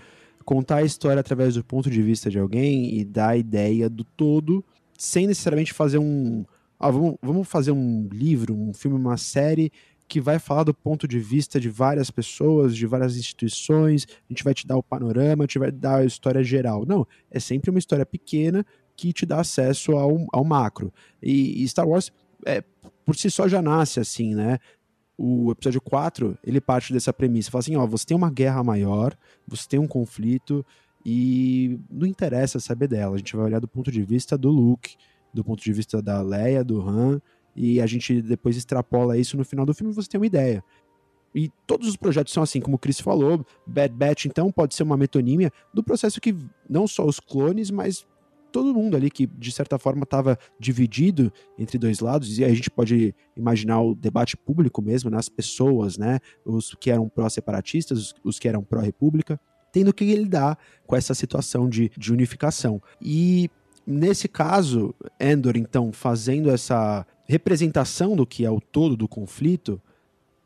Contar a história através do ponto de vista de alguém e dar a ideia do todo, sem necessariamente fazer um. Ah, vamos, vamos fazer um livro, um filme, uma série que vai falar do ponto de vista de várias pessoas, de várias instituições, a gente vai te dar o panorama, a gente vai dar a história geral. Não, é sempre uma história pequena que te dá acesso ao, ao macro. E, e Star Wars, é, por si só, já nasce assim, né? O episódio 4, ele parte dessa premissa. Fala assim, ó, você tem uma guerra maior, você tem um conflito, e não interessa saber dela. A gente vai olhar do ponto de vista do Luke, do ponto de vista da Leia, do Han, e a gente depois extrapola isso no final do filme e você tem uma ideia. E todos os projetos são assim, como o Chris falou. Bad Batch, então, pode ser uma metonímia do processo que não só os clones, mas todo mundo ali que, de certa forma, estava dividido entre dois lados. E a gente pode imaginar o debate público mesmo, nas né? pessoas, né? Os que eram pró-separatistas, os, os que eram pró-república. tendo que lidar com essa situação de, de unificação. E nesse caso, Endor, então, fazendo essa representação do que é o todo do conflito,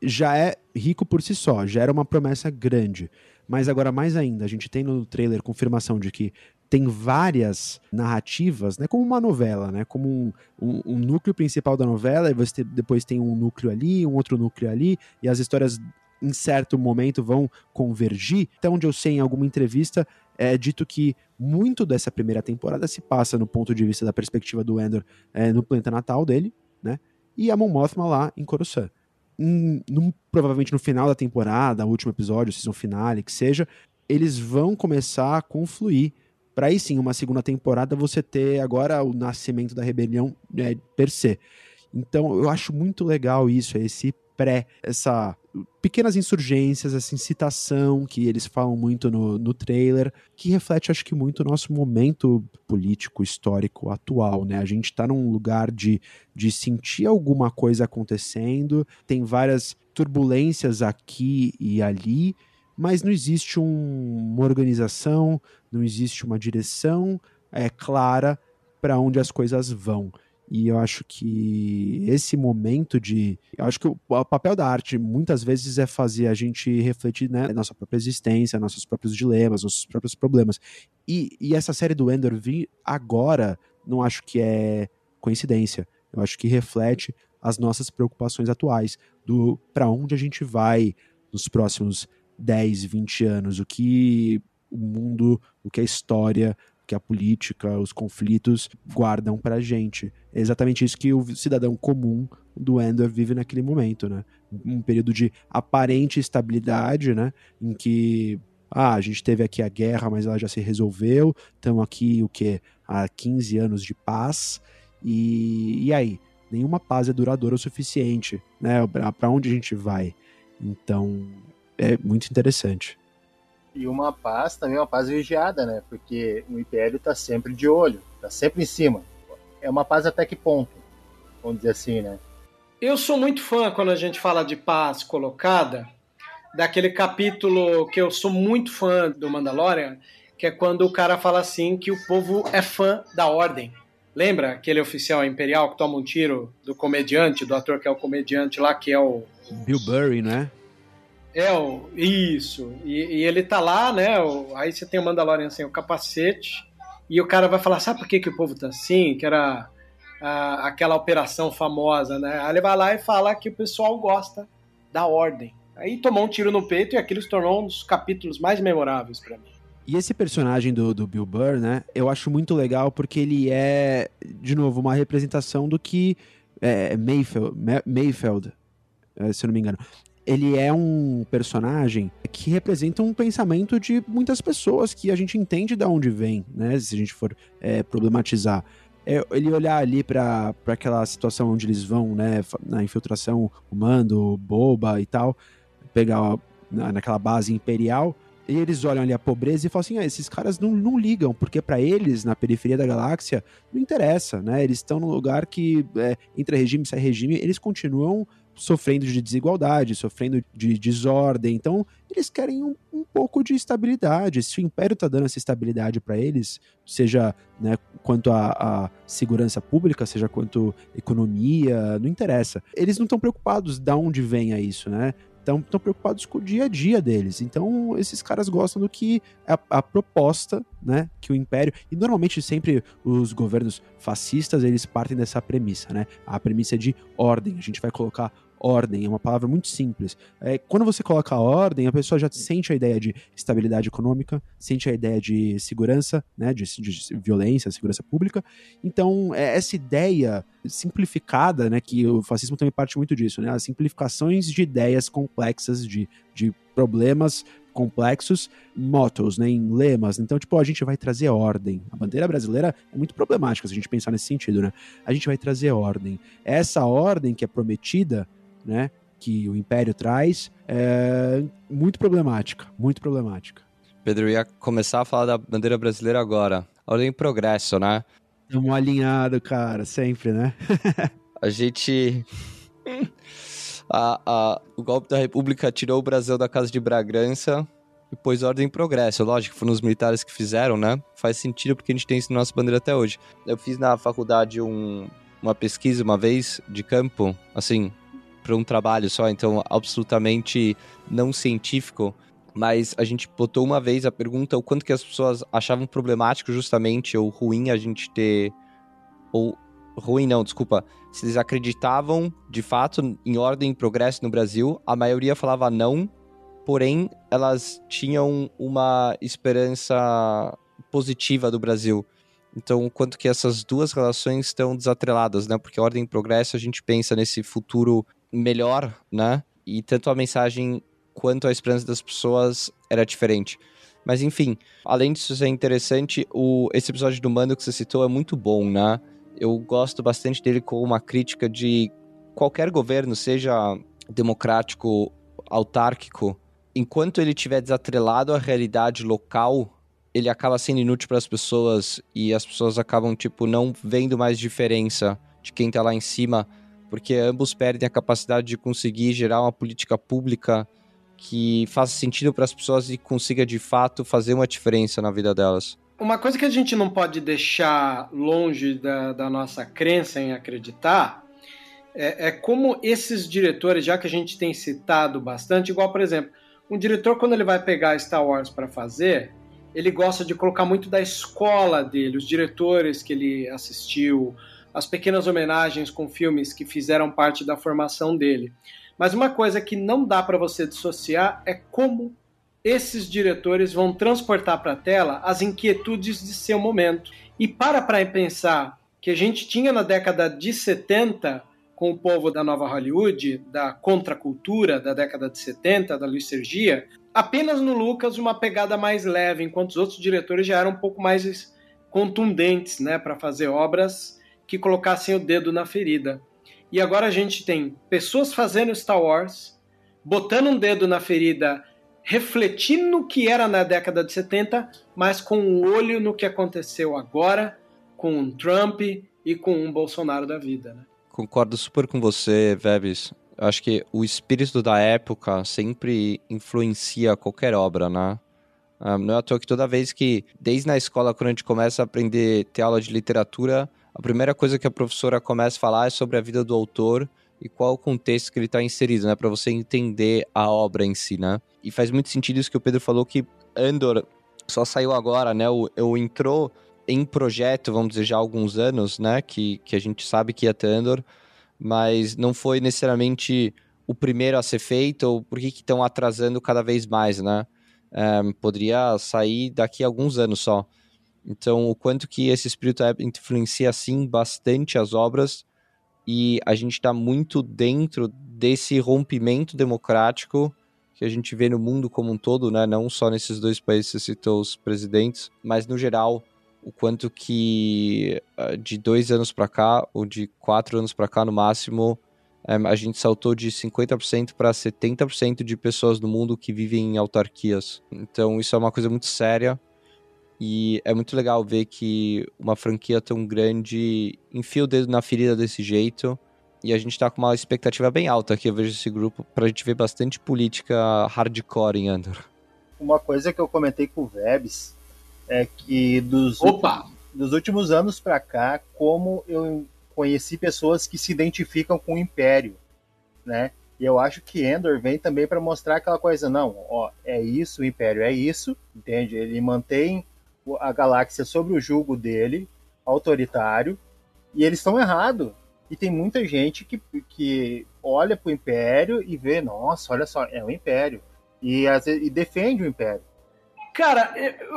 já é rico por si só, já era uma promessa grande. Mas agora, mais ainda, a gente tem no trailer confirmação de que tem várias narrativas, né, como uma novela, né, como um, um, um núcleo principal da novela, e você depois tem um núcleo ali, um outro núcleo ali, e as histórias em certo momento vão convergir. Até onde eu sei em alguma entrevista, é dito que muito dessa primeira temporada se passa no ponto de vista da perspectiva do Endor é, no planeta natal dele, né, e a Mon Mothma lá em Coruscant. Num, provavelmente no final da temporada, último episódio, season finale, que seja, eles vão começar a confluir para aí sim, uma segunda temporada, você ter agora o nascimento da rebelião é, per se. Então, eu acho muito legal isso, esse pré, essa pequenas insurgências, essa incitação que eles falam muito no, no trailer, que reflete, acho que, muito o nosso momento político, histórico atual, né? A gente está num lugar de, de sentir alguma coisa acontecendo, tem várias turbulências aqui e ali, mas não existe um, uma organização, não existe uma direção é, clara para onde as coisas vão. E eu acho que esse momento de. Eu acho que o, o, papel da arte muitas vezes é fazer a gente refletir né, nossa própria existência, nossos próprios dilemas, nossos próprios problemas. E, e essa série do Ender vir agora, não acho que é coincidência. Eu acho que reflete as nossas preocupações atuais, do para onde a gente vai nos próximos 10, 20 anos, o que o mundo, o que a história, o que a política, os conflitos guardam pra gente. É exatamente isso que o cidadão comum do Endor vive naquele momento, né? Um período de aparente estabilidade, né? Em que ah, a gente teve aqui a guerra, mas ela já se resolveu. Estamos aqui o que há 15 anos de paz. E, e aí, nenhuma paz é duradoura o suficiente, né? Para onde a gente vai? Então, é muito interessante. E uma paz também é uma paz vigiada, né? Porque o Império está sempre de olho, está sempre em cima. É uma paz até que ponto? Vamos dizer assim, né? Eu sou muito fã quando a gente fala de paz colocada, daquele capítulo que eu sou muito fã do Mandalorian, que é quando o cara fala assim que o povo é fã da ordem. Lembra aquele oficial imperial que toma um tiro do comediante, do ator que é o comediante lá, que é o. Bill Burry, né? É, o, isso. E, e, ele tá lá, né? O, aí você tem o Mandalorian sem o capacete, e o cara vai falar: sabe por que, que o povo tá assim? Que era a, aquela operação famosa, né? Aí ele vai lá e fala que o pessoal gosta da ordem. Aí tomou um tiro no peito e aquilo se tornou um dos capítulos mais memoráveis para mim. E esse personagem do, do Bill Burr, né? Eu acho muito legal porque ele é, de novo, uma representação do que é, Mayfeld, Mayfeld é, se eu não me engano, ele é um personagem que representa um pensamento de muitas pessoas que a gente entende de onde vem, né? Se a gente for é, problematizar. É, ele olhar ali para aquela situação onde eles vão, né? Na infiltração, o mando, boba e tal, pegar na, naquela base imperial. E eles olham ali a pobreza e falam assim: ah, esses caras não, não ligam, porque para eles, na periferia da galáxia, não interessa, né? Eles estão num lugar que, é, entre regime e sai regime, eles continuam sofrendo de desigualdade, sofrendo de desordem. Então, eles querem um, um pouco de estabilidade. Se o Império está dando essa estabilidade para eles, seja né, quanto à segurança pública, seja quanto economia, não interessa. Eles não estão preocupados de onde venha isso, né? Estão preocupados com o dia a dia deles. Então, esses caras gostam do que a, a proposta, né? Que o Império. E normalmente sempre os governos fascistas eles partem dessa premissa, né? A premissa é de ordem. A gente vai colocar ordem, é uma palavra muito simples. É, quando você coloca ordem, a pessoa já sente a ideia de estabilidade econômica, sente a ideia de segurança, né, de, de violência, segurança pública. Então, é, essa ideia simplificada, né, que o fascismo também parte muito disso, né, as simplificações de ideias complexas, de, de problemas complexos, mottos, né, em lemas. Então, tipo, a gente vai trazer ordem. A bandeira brasileira é muito problemática se a gente pensar nesse sentido, né? A gente vai trazer ordem. Essa ordem que é prometida né, que o Império traz, é muito problemática, muito problemática. Pedro ia começar a falar da bandeira brasileira agora. Ordem em progresso, né? Estamos alinhados, cara, sempre, né? <laughs> a gente. A, a, o golpe da República tirou o Brasil da Casa de Bragança e pôs ordem em progresso. Lógico, foram os militares que fizeram, né? Faz sentido porque a gente tem isso na nossa bandeira até hoje. Eu fiz na faculdade um, uma pesquisa uma vez de campo, assim, para um trabalho só, então absolutamente não científico. Mas a gente botou uma vez a pergunta o quanto que as pessoas achavam problemático justamente ou ruim a gente ter ou ruim não, desculpa, se eles acreditavam de fato em ordem e progresso no Brasil, a maioria falava não, porém elas tinham uma esperança positiva do Brasil. Então, quanto que essas duas relações estão desatreladas, né? Porque ordem e progresso a gente pensa nesse futuro melhor, né? E tanto a mensagem quanto a esperança das pessoas era diferente. Mas enfim, além disso ser interessante, o, esse episódio do Mando que você citou é muito bom, né? Eu gosto bastante dele com uma crítica de qualquer governo, seja democrático, autárquico, enquanto ele estiver desatrelado à realidade local, ele acaba sendo inútil para as pessoas e as pessoas acabam tipo não vendo mais diferença de quem está lá em cima, porque ambos perdem a capacidade de conseguir gerar uma política pública que faça sentido para as pessoas e consiga de fato fazer uma diferença na vida delas. Uma coisa que a gente não pode deixar longe da, da nossa crença em acreditar é, é, como esses diretores, já que a gente tem citado bastante, igual, por exemplo, um diretor, quando ele vai pegar Star Wars para fazer, ele gosta de colocar muito da escola dele, os diretores que ele assistiu, as pequenas homenagens com filmes que fizeram parte da formação dele. Mas uma coisa que não dá para você dissociar é como esses diretores vão transportar para a tela as inquietudes de seu momento. E para para pensar que a gente tinha na década de 70 com o povo da nova Hollywood, da contracultura da década de 70, da Luiz Sergia, apenas no Lucas uma pegada mais leve, enquanto os outros diretores já eram um pouco mais contundentes, né, para fazer obras que colocassem o dedo na ferida. E agora a gente tem pessoas fazendo Star Wars, botando um dedo na ferida refletindo no que era na década de 70, mas com um olho no que aconteceu agora com um Trump e com um Bolsonaro da vida. Né? Concordo super com você, Vebs. Acho que o espírito da época sempre influencia qualquer obra, né? Um, ah, não é à toa que toda vez que, desde na escola, quando a gente começa a aprender ter aula de literatura, a primeira coisa que a professora começa a falar é sobre a vida do autor e qual o contexto que ele está inserido, né? Para você entender a obra em si, né? E faz muito sentido isso que o Pedro falou, que Andor só saiu agora, né? O, o entrou em projeto, vamos dizer, já há alguns anos, né? Que, que a gente sabe que ia ter Andor, mas não foi necessariamente o primeiro a ser feito, ou por que estão atrasando cada vez mais, né? Um, poderia sair daqui a alguns anos só. Então, o quanto que esse espírito influencia, assim, bastante as obras, e a gente está muito dentro desse rompimento democrático que a gente vê no mundo como um todo, né? Não só nesses dois países que citou os presidentes, mas no geral o quanto que ah, de dois anos para cá ou de quatro anos para cá no máximo eh, a gente saltou de 50% para 70% de pessoas no mundo que vivem em autarquias. Então isso é uma coisa muito séria e é muito legal ver que uma franquia tão grande enfia o dedo na ferida desse jeito. E a gente tá com uma expectativa bem alta aqui, eu vejo esse grupo, pra gente ver bastante política hardcore em Andor. Uma coisa que eu comentei com o Vebs é que dos, Opa! dos últimos anos para cá, como eu conheci pessoas que se identificam com o Império, né? E eu acho que Endor vem também para mostrar aquela coisa, não, ó, é isso, o Império é isso, entende? Ele mantém a galáxia sobre o jugo dele, autoritário, e eles estão errados. E tem muita gente que, que olha para o Império e vê, nossa, olha só, é o Império. E, e defende o Império. Cara,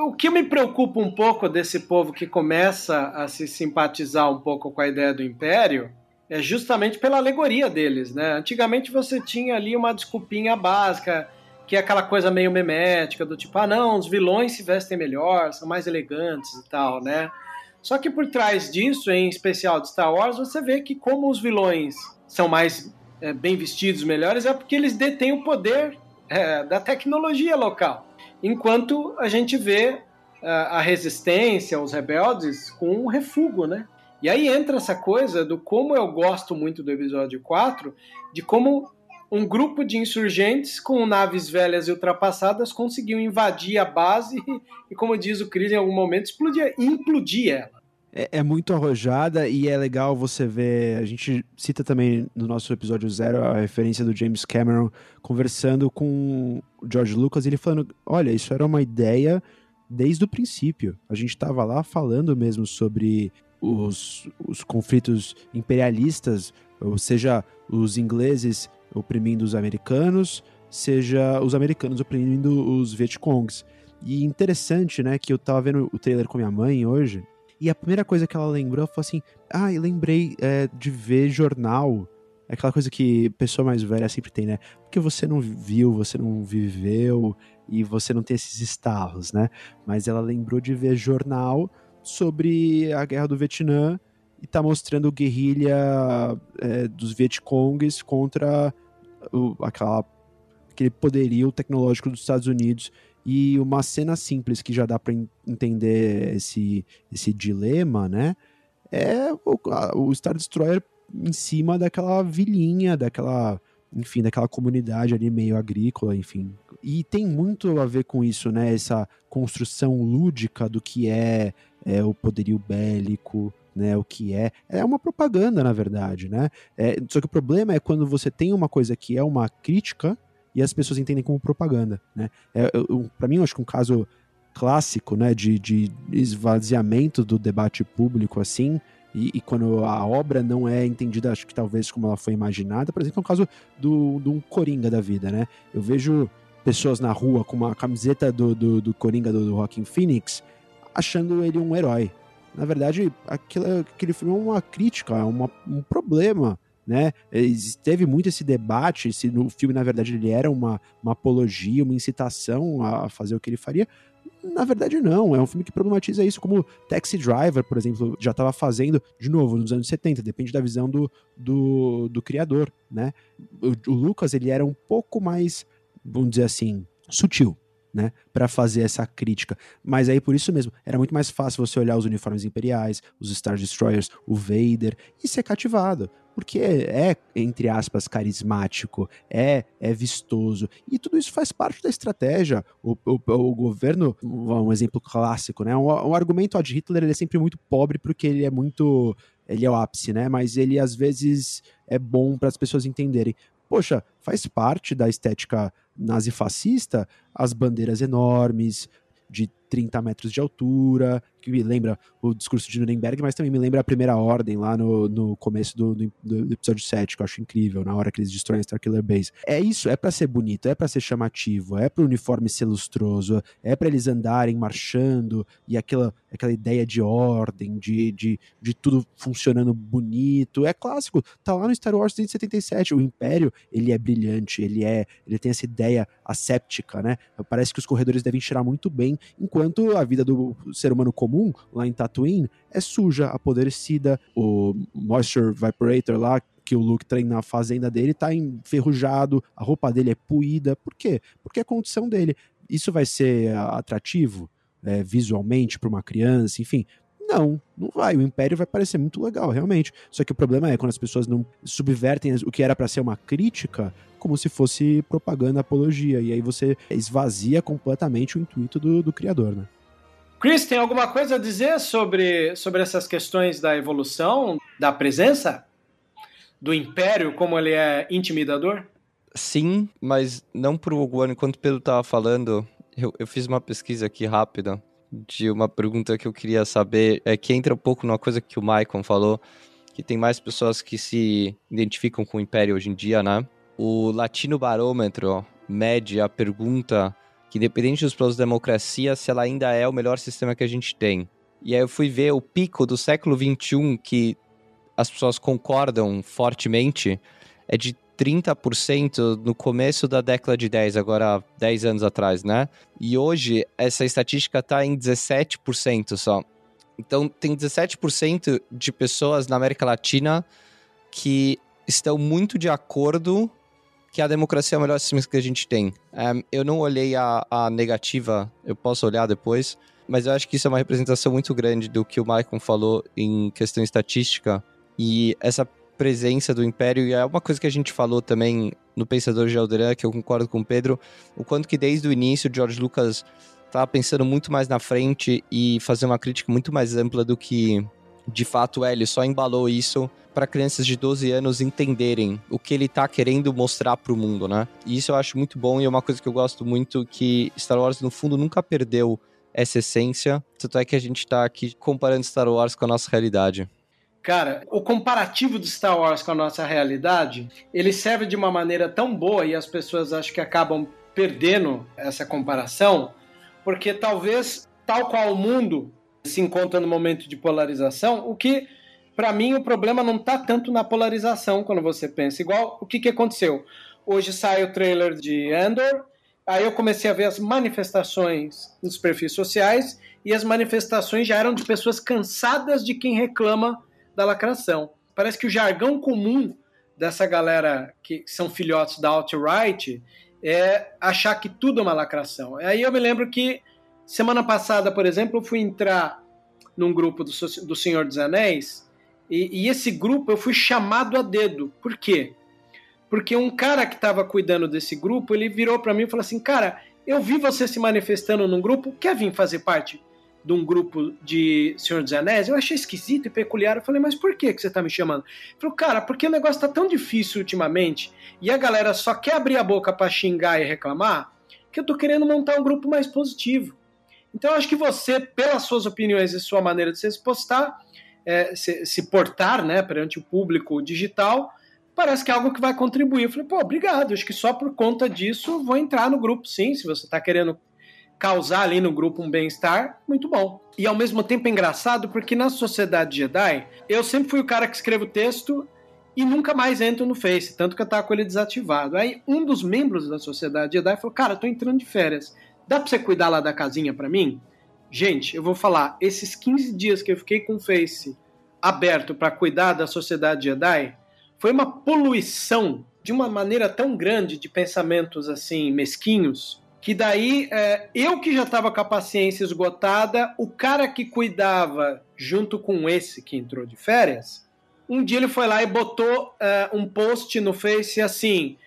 o que me preocupa um pouco desse povo que começa a se simpatizar um pouco com a ideia do Império é justamente pela alegoria deles, né? Antigamente você tinha ali uma desculpinha básica, que é aquela coisa meio memética, do tipo, ah, não, os vilões se vestem melhor, são mais elegantes e tal, né? Só que por trás disso, em especial de Star Wars, você vê que como os vilões são mais é, bem vestidos, melhores, é porque eles detêm o poder é, da tecnologia local. Enquanto a gente vê é, a resistência, os rebeldes, com um refúgio, né? E aí entra essa coisa do como eu gosto muito do episódio 4, de como um grupo de insurgentes com naves velhas e ultrapassadas conseguiu invadir a base <laughs> e, como diz o Chris, em algum momento explodir, implodir ela. É, é, muito arrojada e é legal você ver. A gente cita também no nosso episódio zero a referência do James Cameron conversando com o George Lucas, ele falando: olha, isso era uma ideia desde o princípio. A gente estava lá falando mesmo sobre os, os conflitos imperialistas, ou seja, os ingleses oprimindo os americanos, seja os americanos oprimindo os Vietcongs. E interessante, né, que eu tava vendo o trailer com minha mãe hoje, e a primeira coisa que ela lembrou foi assim: ah, lembrei é, de ver jornal. Aquela coisa que pessoa mais velha sempre tem, né? Porque você não viu, você não viveu e você não tem esses estalos, né? Mas ela lembrou de ver jornal sobre a guerra do Vietnã e tá mostrando guerrilha é, dos Vietcongs contra o, aquela, aquele poderio tecnológico dos Estados Unidos. E uma cena simples que já dá para entender esse, esse dilema, né? É o, o Star Destroyer em cima daquela vilinha, daquela enfim, daquela comunidade ali meio agrícola, enfim. E tem muito a ver com isso, né? Essa construção lúdica do que é, é o poderio bélico, né, o que é. É uma propaganda, na verdade, né? É, só que o problema é quando você tem uma coisa que é uma crítica e as pessoas entendem como propaganda, né? É, para mim, eu acho que um caso clássico, né, de, de esvaziamento do debate público, assim, e, e, quando a obra não é entendida, acho que talvez como ela foi imaginada, por exemplo, é um caso do, do um Coringa da vida, né? Eu vejo pessoas na rua com uma camiseta do, do, do Coringa do, do Rockin' Phoenix achando ele um herói, na verdade, aquele filme é uma crítica, é uma, um problema, né? Teve muito esse debate se no filme, na verdade, ele era uma, uma apologia, uma incitação a fazer o que ele faria. Na verdade, não. É um filme que problematiza isso, como Taxi Driver, por exemplo, já estava fazendo, de novo, nos anos 70. Depende da visão do, do, do criador, né? O, o Lucas, ele era um pouco mais, vamos dizer assim, sutil né, para fazer essa crítica. Mas aí por isso mesmo, era muito mais fácil você olhar os uniformes imperiais, os Star Destroyers, o Vader e ser cativado, porque é, entre aspas carismático, é é vistoso e tudo isso faz parte da estratégia. O, o, o governo, um exemplo clássico, né, um, um argumento ad Hitler ele é sempre muito pobre porque ele é muito ele é o ápice, né? Mas ele às vezes é bom para as pessoas entenderem. Poxa, faz parte da estética nazifascista as bandeiras enormes, de 30 metros de altura, que me lembra o discurso de Nuremberg, mas também me lembra a primeira ordem lá no, no começo do, do, do, episódio 7, que eu acho incrível, na hora que eles destroem a Starkiller Base. É isso, é para ser bonito, é para ser chamativo, é para o uniforme ser lustroso, é para eles andarem marchando e aquela, aquela ideia de ordem, de, de, de tudo funcionando bonito. É clássico, tá lá no Star Wars 177, o Império, ele é brilhante, ele é, ele tem essa ideia asséptica, né? Parece que os corredores devem cheirar muito bem enquanto a vida do ser humano comum lá em Tatooine é suja, apodrecida. O Moisture Vibrator lá, que o Luke treina na fazenda dele, tá enferrujado, a roupa dele é puída. Por quê? Porque é a condição dele. Isso vai ser atrativo é, visualmente para uma criança, enfim. Não, não vai. O Império vai parecer muito legal, realmente. Só que o problema é quando as pessoas não subvertem o que era para ser uma crítica como se fosse propaganda, apologia. E aí você esvazia completamente o intuito do, do criador, né? Chris, tem alguma coisa a dizer sobre, sobre essas questões da evolução, da presença do Império, como ele é intimidador? Sim, mas não por Rogue One. Enquanto o Pedro estava falando, eu, eu fiz uma pesquisa aqui rápida de uma pergunta que eu queria saber, é que entra um pouco numa coisa que o Maicon falou, que tem mais pessoas que se identificam com o Império hoje em dia, né? O Latino Barômetro mede a pergunta que, independente dos planos da democracia, se ela ainda é o melhor sistema que a gente tem. E aí eu fui ver o pico do século XXI, que as pessoas concordam fortemente, é de 30% no começo da década de 10, agora 10 anos atrás, né? E hoje essa estatística está em 17% só. Então tem 17% de pessoas na América Latina que estão muito de acordo que a democracia é o melhor sistema que a gente tem. Um, eu não olhei a, a negativa, eu posso olhar depois, mas eu acho que isso é uma representação muito grande do que o Maicon falou em questão estatística. E essa presença do Império, e é uma coisa que a gente falou também no Pensador de Alderan, que eu concordo com o Pedro, o quanto que desde o início George Lucas estava pensando muito mais na frente e fazer uma crítica muito mais ampla do que de fato é, ele só embalou isso para crianças de 12 anos entenderem o que ele tá querendo mostrar para o mundo, né? E isso eu acho muito bom e é uma coisa que eu gosto muito que Star Wars no fundo nunca perdeu essa essência, tanto é que a gente tá aqui comparando Star Wars com a nossa realidade. Cara, o comparativo de Star Wars com a nossa realidade, ele serve de uma maneira tão boa e as pessoas acho que acabam perdendo essa comparação, porque talvez, tal qual o mundo se encontra no momento de polarização, o que, para mim, o problema não está tanto na polarização quando você pensa. Igual, o que, que aconteceu? Hoje sai o trailer de Andor, aí eu comecei a ver as manifestações nos perfis sociais, e as manifestações já eram de pessoas cansadas de quem reclama da lacração. Parece que o jargão comum dessa galera que são filhotes da alt-right é achar que tudo é uma lacração. Aí eu me lembro que semana passada, por exemplo, eu fui entrar num grupo do, do Senhor dos Anéis e, e esse grupo eu fui chamado a dedo. Por quê? Porque um cara que estava cuidando desse grupo, ele virou para mim e falou assim: Cara, eu vi você se manifestando num grupo, quer vir fazer parte de um grupo de Senhor dos Anéis, eu achei esquisito e peculiar. Eu falei, mas por que, que você tá me chamando? Ele falou, cara, porque o negócio tá tão difícil ultimamente e a galera só quer abrir a boca para xingar e reclamar que eu tô querendo montar um grupo mais positivo. Então eu acho que você, pelas suas opiniões e sua maneira de se postar, é, se, se, portar né, perante o público digital, parece que é algo que vai contribuir. Eu falei, pô, obrigado, acho que só por conta disso vou entrar no grupo, sim, se você está querendo causar ali no grupo um bem-estar, muito bom. E ao mesmo tempo é engraçado porque na sociedade Jedi, eu sempre fui o cara que escreve o texto e nunca mais entro no Face, tanto que eu tava com ele desativado. Aí um dos membros da sociedade Jedi falou: Cara, tô entrando de férias, dá pra você cuidar lá da casinha pra mim? Gente, eu vou falar, esses 15 dias que eu fiquei com o Face aberto para cuidar da sociedade Jedi, foi uma poluição de uma maneira tão grande de pensamentos assim mesquinhos que daí é, eu que já estava com a paciência esgotada, o cara que cuidava junto com esse que entrou de férias, um dia ele foi lá e botou é, um post no Face assim: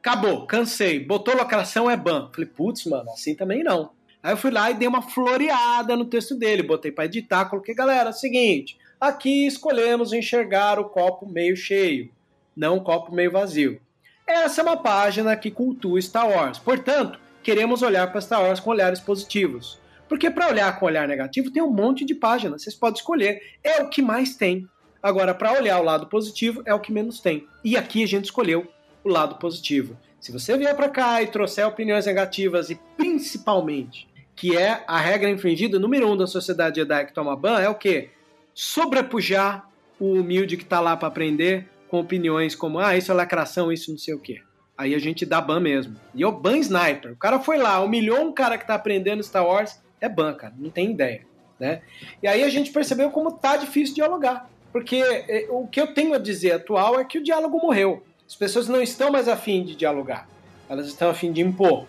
acabou, cansei, botou lacração é ban. Falei, putz, mano, assim também não. Aí eu fui lá e dei uma floreada no texto dele, botei para editar, coloquei, galera, seguinte, aqui escolhemos enxergar o copo meio cheio, não o copo meio vazio. Essa é uma página que cultua Star Wars. Portanto, queremos olhar para Star Wars com olhares positivos. Porque para olhar com olhar negativo tem um monte de páginas, vocês podem escolher. É o que mais tem. Agora, para olhar o lado positivo, é o que menos tem. E aqui a gente escolheu o lado positivo. Se você vier para cá e trouxer opiniões negativas e principalmente que é a regra infringida número um da sociedade Jedi que toma ban, é o quê? Sobrepujar o humilde que está lá para aprender com opiniões como, ah, isso é lacração, isso não sei o quê. Aí a gente dá ban mesmo. E é o ban sniper. O cara foi lá, humilhou um cara que tá aprendendo Star Wars, é ban, cara. Não tem ideia. Né? E aí a gente percebeu como tá difícil dialogar. Porque é, o que eu tenho a dizer atual é que o diálogo morreu. As pessoas não estão mais afim de dialogar. Elas estão afim de impor.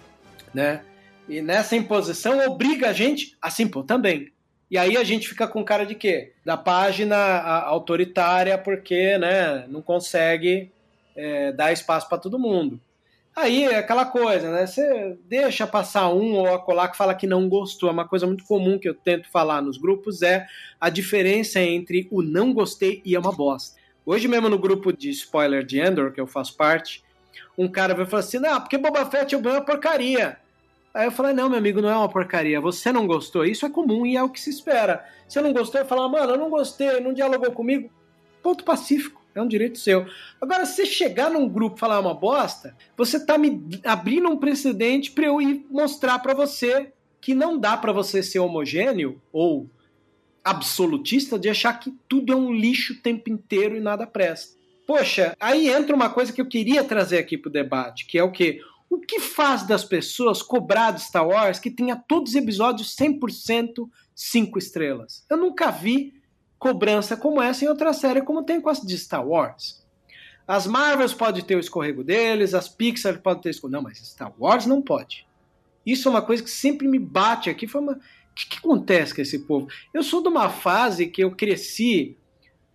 Né? E nessa imposição obriga a gente a se impor também. E aí a gente fica com cara de quê? Da página autoritária porque né, não consegue é, dar espaço para todo mundo. Aí é aquela coisa, né? Você deixa passar um ou acolá que fala que não gostou. É uma coisa muito comum que eu tento falar nos grupos é a diferença entre o não gostei e é uma bosta. Hoje mesmo no grupo de spoiler de Endor, que eu faço parte, um cara vai falar assim: não, porque Boba Fett é uma porcaria. Aí eu falei: não, meu amigo, não é uma porcaria. Você não gostou. Isso é comum e é o que se espera. Você não gostou e falar, mano, eu não gostei, não dialogou comigo. Ponto pacífico. É um direito seu. Agora, se chegar num grupo e falar uma bosta, você tá me abrindo um precedente para eu ir mostrar para você que não dá para você ser homogêneo ou absolutista de achar que tudo é um lixo o tempo inteiro e nada presta. Poxa, aí entra uma coisa que eu queria trazer aqui pro debate, que é o que o que faz das pessoas cobrar de Star Wars que tenha todos os episódios 100% 5 estrelas? Eu nunca vi cobrança como essa em outra série, como tem com as de Star Wars. As Marvels podem ter o escorrego deles, as Pixar podem ter escorrego. Não, mas Star Wars não pode. Isso é uma coisa que sempre me bate aqui. Foi uma... O que, que acontece com esse povo? Eu sou de uma fase que eu cresci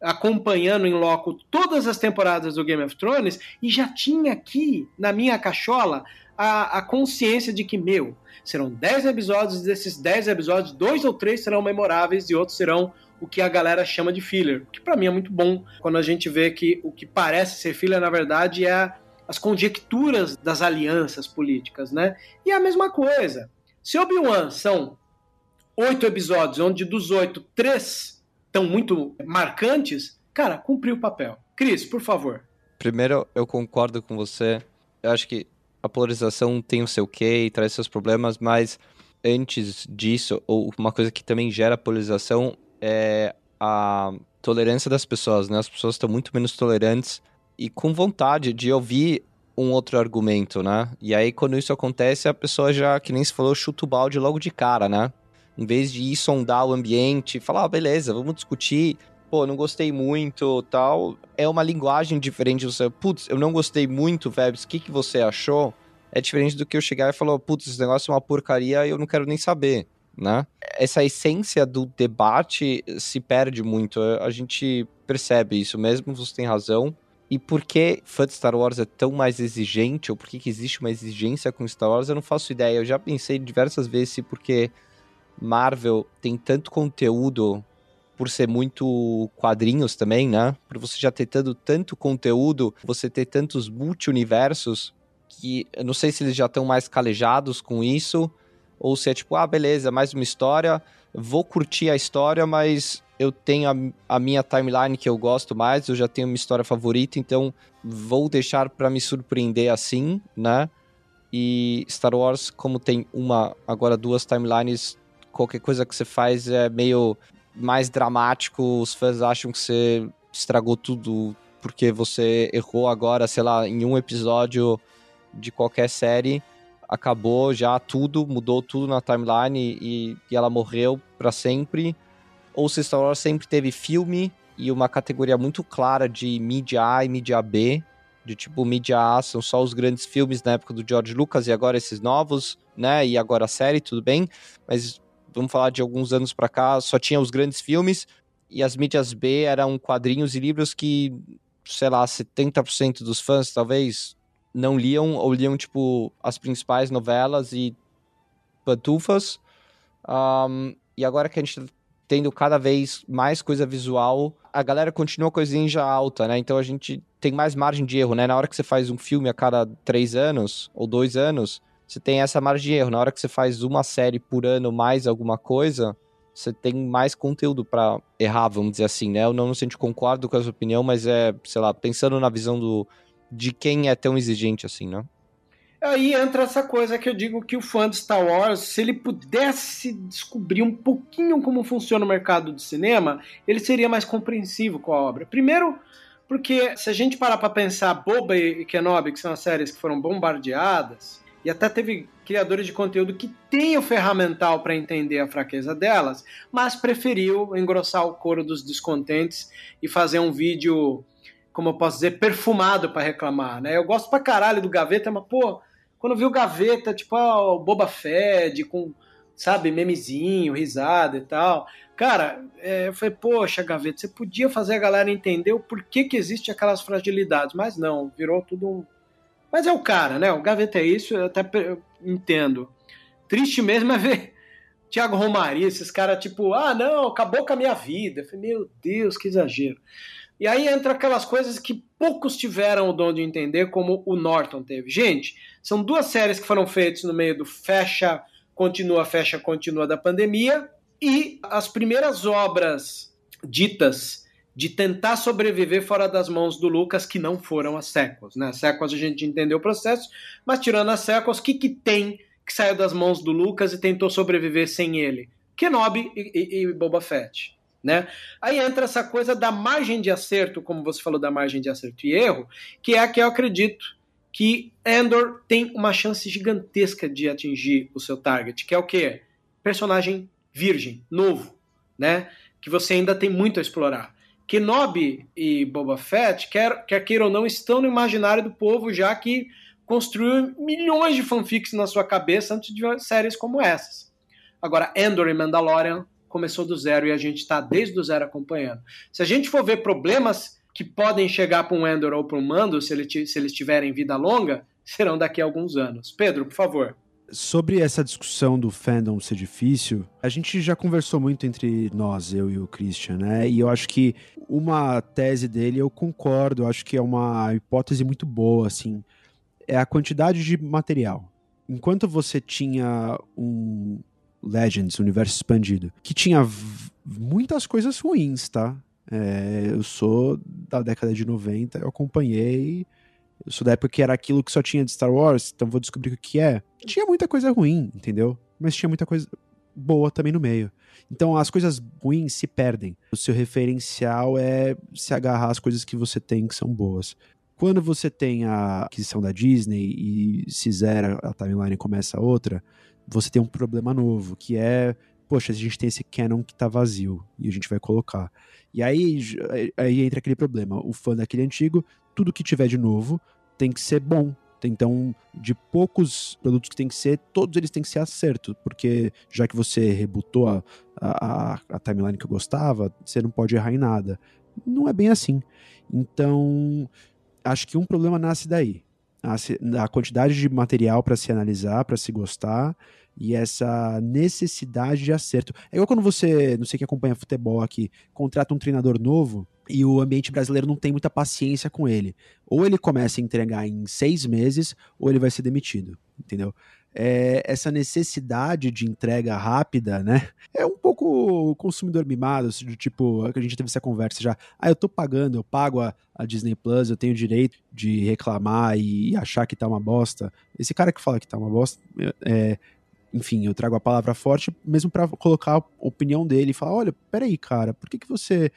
acompanhando em loco todas as temporadas do Game of Thrones e já tinha aqui na minha cachola a, a consciência de que, meu, serão 10 episódios, desses 10 episódios, dois ou três serão memoráveis e outros serão o que a galera chama de filler, que para mim é muito bom quando a gente vê que o que parece ser filler na verdade é as conjecturas das alianças políticas, né? E é a mesma coisa. Se Obi-Wan são oito episódios, onde dos oito, três estão muito marcantes, cara, cumpriu o papel. Cris, por favor. Primeiro, eu concordo com você. Eu acho que a polarização tem o seu quê e traz seus problemas, mas antes disso, ou uma coisa que também gera polarização é a tolerância das pessoas, né? As pessoas estão muito menos tolerantes e com vontade de ouvir um outro argumento, né? E aí, quando isso acontece, a pessoa já, que nem se falou, chuta o balde logo de cara, né? Em vez de ir sondar o ambiente, falar, ah, beleza, vamos discutir. Pô, não gostei muito, tal. É uma linguagem diferente. Você, putz, eu não gostei muito, Vebs, o que, que você achou? É diferente do que eu chegar e falar, putz, esse negócio é uma porcaria eu não quero nem saber, né? Essa essência do debate se perde muito. A gente percebe isso mesmo, você tem razão e por que fã de Star Wars é tão mais exigente, ou por que, que existe uma exigência com Star Wars, eu não faço ideia. Eu já pensei diversas vezes se porque Marvel tem tanto conteúdo, por ser muito quadrinhos também, né? Por você já ter tanto, tanto conteúdo, você ter tantos multi-universos, que eu não sei se eles já estão mais calejados com isso, ou se é tipo, ah, beleza, mais uma história, vou curtir a história, mas eu tenho a, a, minha timeline que eu gosto mais, eu já tenho uma história favorita, então vou deixar para me surpreender assim, né? E Star Wars, como tem uma, agora duas timelines, qualquer coisa que você faz é meio mais dramático, os fãs acham que você estragou tudo porque você errou agora, sei lá, em um episódio de qualquer série, acabou já tudo, mudou tudo na timeline e, e ela morreu para sempre ou se Star Wars sempre teve filme e uma categoria muito clara de mídia A e mídia B, de tipo, mídia A são só os grandes filmes na época do George Lucas e agora esses novos, né? E agora a série, tudo bem, mas vamos falar de alguns anos para cá, só tinha os grandes filmes e as mídias B eram quadrinhos e livros que, sei lá, 70% dos fãs talvez não liam ou liam tipo as principais novelas e pantufas. Um, e agora que a gente tendo cada vez mais coisa visual, a galera continua com a alta, né? Então a gente tem mais margem de erro, né? Na hora que você faz um filme a cada três anos ou dois anos, você tem essa margem de erro. Na hora que você faz uma série por ano mais alguma coisa, você tem mais conteúdo para errar, vamos dizer assim, né? Eu não, sei se concordo com a sua opinião, mas é, sei lá, pensando na visão do, de quem é tão exigente assim, né? Aí entra essa coisa que eu digo que o fã de Star Wars, se ele pudesse descobrir um pouquinho como funciona o mercado de cinema, ele seria mais compreensivo com a obra. Primeiro, porque se a gente parar para pensar, Boba e Kenobi, que são as séries que foram bombardeadas, e até teve criadores de conteúdo que têm o ferramental para entender a fraqueza delas, mas preferiu engrossar o couro dos descontentes e fazer um vídeo, como eu posso dizer, perfumado para reclamar, né? Eu gosto pra caralho do Gaveta, mas pô, quando vi o Gaveta, tipo, ah, o Boba Fett, com, sabe, memezinho, risada e tal. Cara, é, eu falei, poxa, Gaveta, você podia fazer a galera entender o porquê que existe aquelas fragilidades, mas não, virou tudo um. Mas é o cara, né? O Gaveta é isso, eu até entendo. Triste mesmo é ver <laughs> Tiago Romaria, esses caras, tipo, ah, não, acabou com a minha vida. Eu falei, meu Deus, que exagero. E aí entra aquelas coisas que poucos tiveram o dom de entender, como o Norton teve. Gente, são duas séries que foram feitas no meio do fecha, continua, fecha, continua da pandemia, e as primeiras obras ditas de tentar sobreviver fora das mãos do Lucas, que não foram as sequels. Né? As a gente entendeu o processo, mas tirando as sequels, o que, que tem que saiu das mãos do Lucas e tentou sobreviver sem ele? Kenobi e, e, e Boba Fett. Né? Aí entra essa coisa da margem de acerto, como você falou da margem de acerto e erro, que é a que eu acredito que Endor tem uma chance gigantesca de atingir o seu target, que é o quê? Personagem virgem, novo, né? Que você ainda tem muito a explorar. Kenobi e Boba Fett, quer, quer queira ou não, estão no imaginário do povo, já que construiu milhões de fanfics na sua cabeça antes de séries como essas. Agora, Endor e Mandalorian começou do zero e a gente está desde o zero acompanhando. Se a gente for ver problemas que podem chegar para um Endor ou para um Mando, se, ele, se eles tiverem vida longa, serão daqui a alguns anos. Pedro, por favor. Sobre essa discussão do fandom ser difícil, a gente já conversou muito entre nós, eu e o Christian, né? E eu acho que uma tese dele eu concordo, eu acho que é uma hipótese muito boa, assim. É a quantidade de material. Enquanto você tinha um Legends, Universo Expandido, que tinha muitas coisas ruins, tá? É, eu sou da década de 90, eu acompanhei eu sou da época que era aquilo que só tinha de Star Wars, então vou descobrir o que é. Tinha muita coisa ruim, entendeu? Mas tinha muita coisa boa também no meio. Então as coisas ruins se perdem. O seu referencial é se agarrar às coisas que você tem que são boas. Quando você tem a aquisição da Disney e se zera a timeline e começa outra, você tem um problema novo, que é, poxa, a gente tem esse canon que tá vazio e a gente vai colocar. E aí, aí entra aquele problema. O fã daquele antigo tudo que tiver de novo tem que ser bom. Então, de poucos produtos que tem que ser, todos eles têm que ser acerto, porque já que você rebutou a, a, a timeline que eu gostava, você não pode errar em nada. Não é bem assim. Então, acho que um problema nasce daí. A, a quantidade de material para se analisar, para se gostar, e essa necessidade de acerto. É igual quando você, não sei que acompanha futebol aqui, contrata um treinador novo e o ambiente brasileiro não tem muita paciência com ele. Ou ele começa a entregar em seis meses, ou ele vai ser demitido, entendeu? É, essa necessidade de entrega rápida, né? É um pouco consumidor mimado, assim, do tipo, a gente teve essa conversa já. Ah, eu tô pagando, eu pago a, a Disney Plus, eu tenho o direito de reclamar e achar que tá uma bosta. Esse cara que fala que tá uma bosta, é, enfim, eu trago a palavra forte mesmo para colocar a opinião dele e falar: olha, peraí, cara, por que, que você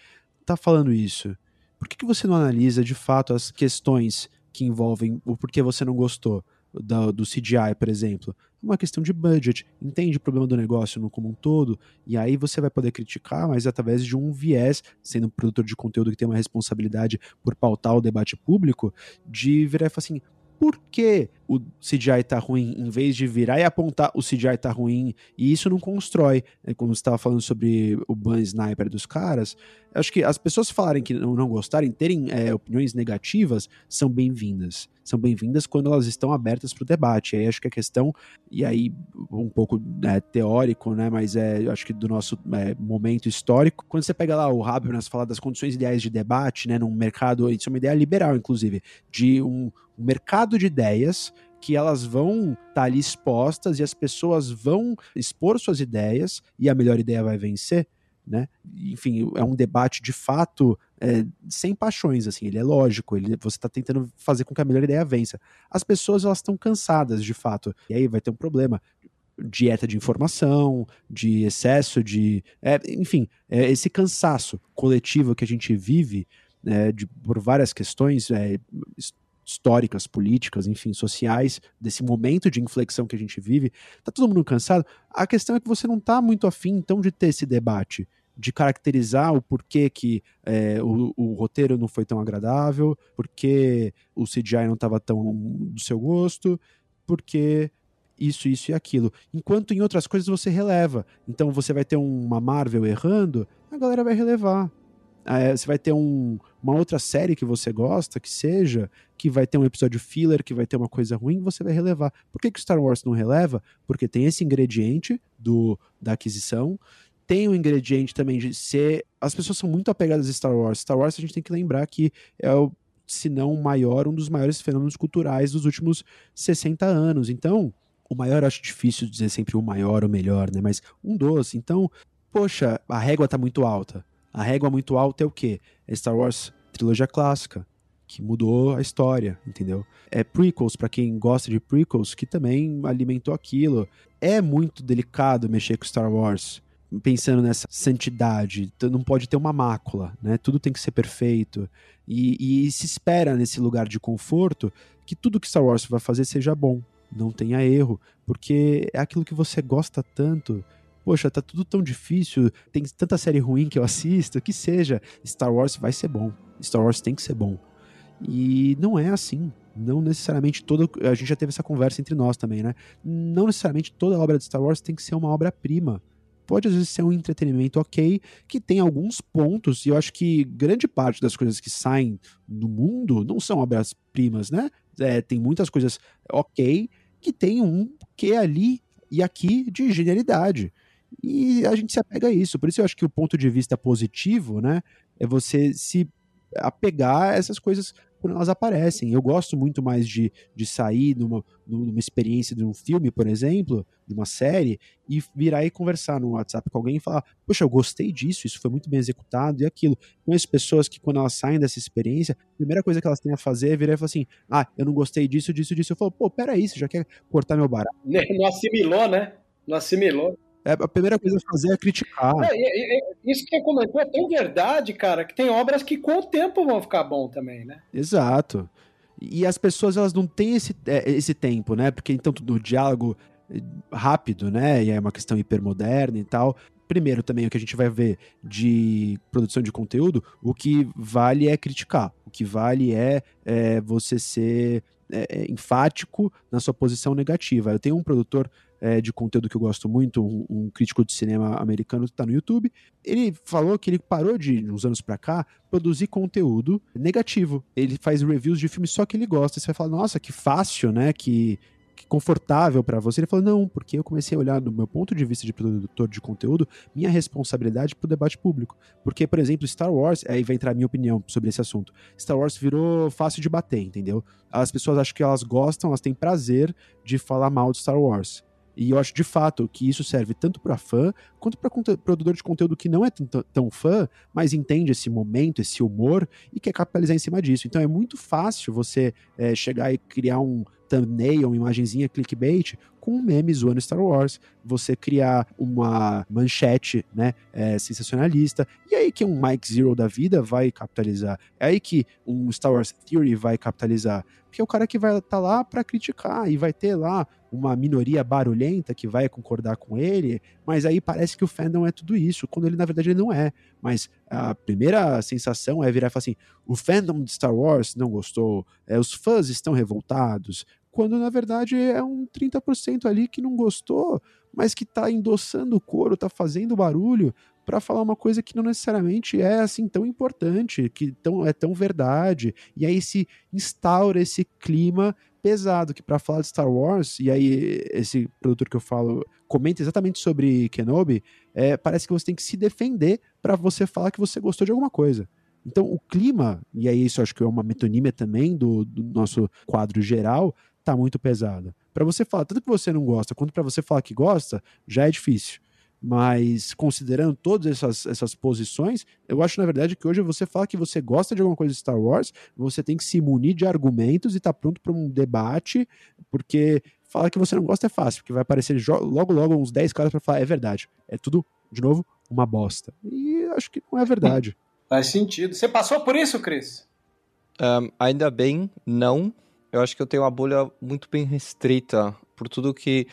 tá falando isso? Por que, que você não analisa de fato as questões que envolvem o porquê você não gostou do, do CGI, por exemplo? É uma questão de budget, entende o problema do negócio no como um todo, e aí você vai poder criticar, mas através de um viés, sendo um produtor de conteúdo que tem uma responsabilidade por pautar o debate público, de virar e falar assim: por que o CGI tá ruim, em vez de virar e apontar o CGI tá ruim, e isso não constrói, é, como você estava falando sobre o ban sniper dos caras, acho que as pessoas falarem que não, não gostarem, terem é, opiniões negativas, são bem-vindas. São bem-vindas quando elas estão abertas para o debate. Aí acho que a questão, e aí um pouco é, teórico, né, mas é, acho que do nosso é, momento histórico, quando você pega lá o Habermas falar das condições ideais de debate, né, num mercado, isso é uma ideia liberal, inclusive, de um, um mercado de ideias que elas vão estar tá ali expostas e as pessoas vão expor suas ideias e a melhor ideia vai vencer, né? Enfim, é um debate de fato é, sem paixões, assim, ele é lógico, ele, você está tentando fazer com que a melhor ideia vença. As pessoas, elas estão cansadas, de fato, e aí vai ter um problema dieta de informação, de excesso de. É, enfim, é, esse cansaço coletivo que a gente vive é, de, por várias questões é, históricas, políticas, enfim, sociais, desse momento de inflexão que a gente vive, tá todo mundo cansado. A questão é que você não tá muito afim, então, de ter esse debate, de caracterizar o porquê que é, o, o, roteiro não foi tão agradável, porque o CGI não estava tão do seu gosto, porque isso, isso e aquilo. Enquanto em outras coisas você releva. Então você vai ter uma Marvel errando, a galera vai relevar. É, você vai ter um, uma outra série que você gosta, que seja, que vai ter um episódio filler, que vai ter uma coisa ruim, você vai relevar. Por que, que Star Wars não releva? Porque tem esse ingrediente do, da aquisição, tem o ingrediente também de ser. As pessoas são muito apegadas a Star Wars. Star Wars a gente tem que lembrar que é o, se não o maior, um dos maiores fenômenos culturais dos últimos 60 anos. Então, o maior acho difícil dizer sempre o maior ou melhor, né? Mas um dos. Então, poxa, a régua tá muito alta. A régua muito alta é o quê? É Star Wars trilogia clássica, que mudou a história, entendeu? É prequels, para quem gosta de prequels, que também alimentou aquilo. É muito delicado mexer com Star Wars, pensando nessa santidade. Não pode ter uma mácula, né? Tudo tem que ser perfeito. E, e se espera nesse lugar de conforto que tudo que Star Wars vai fazer seja bom, não tenha erro, porque é aquilo que você gosta tanto poxa, tá tudo tão difícil, tem tanta série ruim que eu assisto, que seja, Star Wars vai ser bom. Star Wars tem que ser bom. E não é assim. Não necessariamente toda. A gente já teve essa conversa entre nós também, né? Não necessariamente toda obra de Star Wars tem que ser uma obra-prima. pode às vezes ser um entretenimento ok, que tem alguns pontos, e eu acho que grande parte das coisas que saem do mundo não são obras-primas, né? É, tem muitas coisas ok, que tem um que ali e aqui de genialidade. E a gente se apega a isso. Por isso eu acho que o ponto de vista positivo, né, é você se apegar a essas coisas quando elas aparecem. Eu gosto muito mais de, de sair numa, numa experiência de um filme, por exemplo, de uma série, e virar e conversar no WhatsApp com alguém e falar: Poxa, eu gostei disso, isso foi muito bem executado e aquilo. Conheço pessoas que, quando elas saem dessa experiência, a primeira coisa que elas têm a fazer é virar e falar assim: Ah, eu não gostei disso, disso, disso. Eu falo: Pô, peraí, você já quer cortar meu barato? <laughs> Não assimilou, né? Não assimilou. É, a primeira coisa a fazer é criticar. É, é, é, isso que você comentou é tão verdade, cara, que tem obras que com o tempo vão ficar bom também, né? Exato. E as pessoas elas não têm esse, é, esse tempo, né? Porque então do diálogo é, rápido, né? E é uma questão hipermoderna e tal. Primeiro, também o que a gente vai ver de produção de conteúdo, o que vale é criticar. O que vale é, é você ser é, enfático na sua posição negativa. Eu tenho um produtor é, de conteúdo que eu gosto muito, um, um crítico de cinema americano que está no YouTube. Ele falou que ele parou de, uns anos para cá, produzir conteúdo negativo. Ele faz reviews de filmes só que ele gosta. Você vai falar, nossa, que fácil, né? Que, que confortável para você. Ele falou, não, porque eu comecei a olhar do meu ponto de vista de produtor de conteúdo, minha responsabilidade pro debate público. Porque, por exemplo, Star Wars, aí vai entrar a minha opinião sobre esse assunto. Star Wars virou fácil de bater, entendeu? As pessoas acham que elas gostam, elas têm prazer de falar mal de Star Wars. E eu acho de fato que isso serve tanto para fã quanto para produtor de conteúdo que não é tão fã, mas entende esse momento, esse humor e quer capitalizar em cima disso. Então é muito fácil você é, chegar e criar um thumbnail, uma imagenzinha clickbait com um meme zoando Star Wars, você criar uma manchete, né, é, sensacionalista, e aí que um Mike Zero da vida vai capitalizar, é aí que um Star Wars Theory vai capitalizar, porque é o cara que vai estar tá lá para criticar e vai ter lá uma minoria barulhenta que vai concordar com ele, mas aí parece que o fandom é tudo isso, quando ele na verdade ele não é. Mas a primeira sensação é virar e falar assim: o fandom de Star Wars não gostou, é, os fãs estão revoltados, quando na verdade é um 30% ali que não gostou, mas que está endossando o coro, está fazendo barulho para falar uma coisa que não necessariamente é assim tão importante, que tão, é tão verdade. E aí se instaura esse clima pesado que para falar de Star Wars, e aí esse produtor que eu falo comenta exatamente sobre Kenobi, é, parece que você tem que se defender para você falar que você gostou de alguma coisa. Então o clima, e aí isso acho que é uma metonímia também do, do nosso quadro geral, tá muito pesado. Para você falar tanto que você não gosta, quanto para você falar que gosta, já é difícil. Mas considerando todas essas, essas posições, eu acho na verdade que hoje você fala que você gosta de alguma coisa de Star Wars, você tem que se munir de argumentos e tá pronto para um debate, porque falar que você não gosta é fácil, porque vai aparecer logo logo uns 10 caras para falar é verdade. É tudo, de novo, uma bosta. E acho que não é verdade. Faz sentido. Você passou por isso, Cris? Um, ainda bem, não. Eu acho que eu tenho uma bolha muito bem restrita por tudo que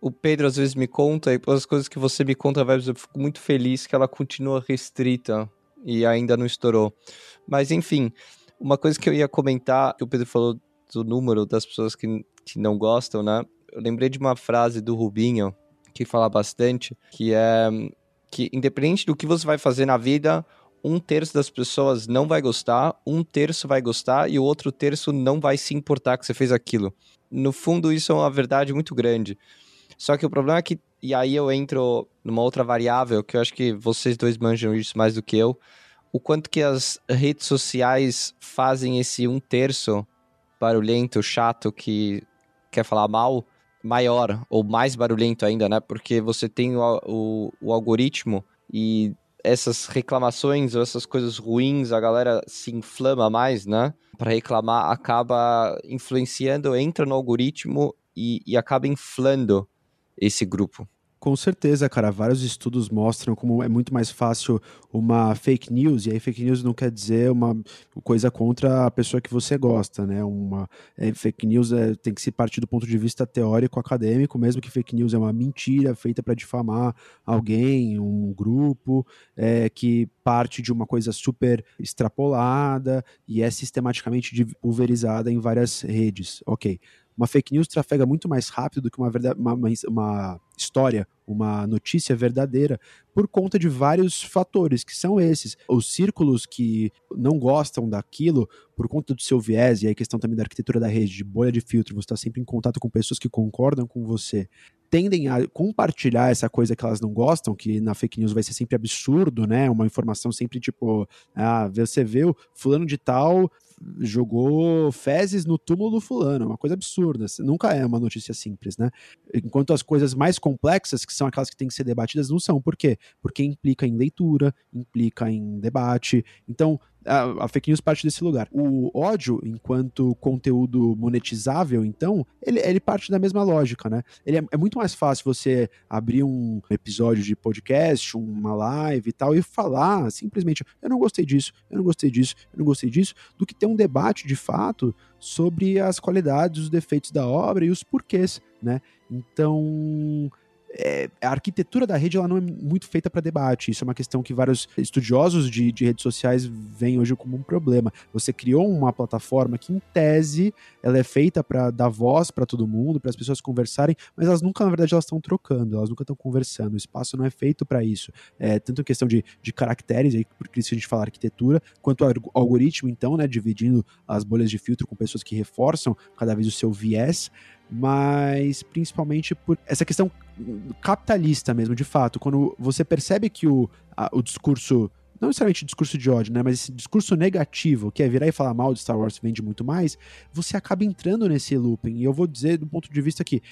o Pedro às vezes me conta e pelas coisas que você me conta, eu fico muito feliz que ela continua restrita e ainda não estourou. Mas enfim, uma coisa que eu ia comentar, que o Pedro falou do número das pessoas que, que não gostam, né? Eu lembrei de uma frase do Rubinho que fala bastante, que é que independente do que você vai fazer na vida, um terço das pessoas não vai gostar, um terço vai gostar e o outro terço não vai se importar que você fez aquilo. No fundo, isso é uma verdade muito grande. Só que o problema é que, e aí eu entro numa outra variável, que eu acho que vocês dois manjam isso mais do que eu, o quanto que as redes sociais fazem esse um terço barulhento, chato, que quer falar mal, maior, ou mais barulhento ainda, né? Porque você tem o, o, o algoritmo e essas reclamações ou essas coisas ruins, a galera se inflama mais, né? Para reclamar, acaba influenciando, entra no algoritmo e, e acaba inflando esse grupo. Com certeza, cara. Vários estudos mostram como é muito mais fácil uma fake news, e aí fake news não quer dizer uma coisa contra a pessoa que você gosta, né? Uma é, fake news é, tem que se partir do ponto de vista teórico, acadêmico, mesmo que fake news é uma mentira feita para difamar alguém, um grupo, é, que parte de uma coisa super extrapolada e é sistematicamente pulverizada em várias redes. Ok. Uma fake news trafega muito mais rápido do que uma, verdade, uma, uma, uma história, uma notícia verdadeira, por conta de vários fatores, que são esses. Os círculos que não gostam daquilo, por conta do seu viés, e aí a questão também da arquitetura da rede, de bolha de filtro, você está sempre em contato com pessoas que concordam com você, tendem a compartilhar essa coisa que elas não gostam, que na fake news vai ser sempre absurdo, né? Uma informação sempre tipo, ah, você o fulano de tal jogou fezes no túmulo do fulano, uma coisa absurda. Nunca é uma notícia simples, né? Enquanto as coisas mais complexas, que são aquelas que têm que ser debatidas, não são. Por quê? Porque implica em leitura, implica em debate. Então, a, a, fake news parte desse lugar. O ódio, enquanto conteúdo monetizável, então, ele, ele parte da mesma lógica, né? Ele é, é, muito mais fácil você abrir um episódio de podcast, uma live e tal, e falar simplesmente, eu não gostei disso, eu não gostei disso, eu não gostei disso, do que ter um debate de fato sobre as qualidades, os defeitos da obra e os porquês, né? Então, é, a arquitetura da rede ela não é muito feita para debate. Isso é uma questão que vários estudiosos de, de, redes sociais veem hoje como um problema. Você criou uma plataforma que, em tese, ela é feita para dar voz para todo mundo, para as pessoas conversarem, mas elas nunca, na verdade, elas estão trocando, elas nunca estão conversando. O espaço não é feito para isso. É, tanto questão de, de caracteres, aí, por isso a gente fala arquitetura, quanto ao algoritmo, então, né, dividindo as bolhas de filtro com pessoas que reforçam cada vez o seu viés mas principalmente por essa questão capitalista mesmo, de fato. Quando você percebe que o, a, o discurso não necessariamente discurso de ódio, né, mas esse discurso negativo, que é virar e falar mal de Star Wars vende muito mais, você acaba entrando nesse looping. E eu vou dizer do ponto de vista que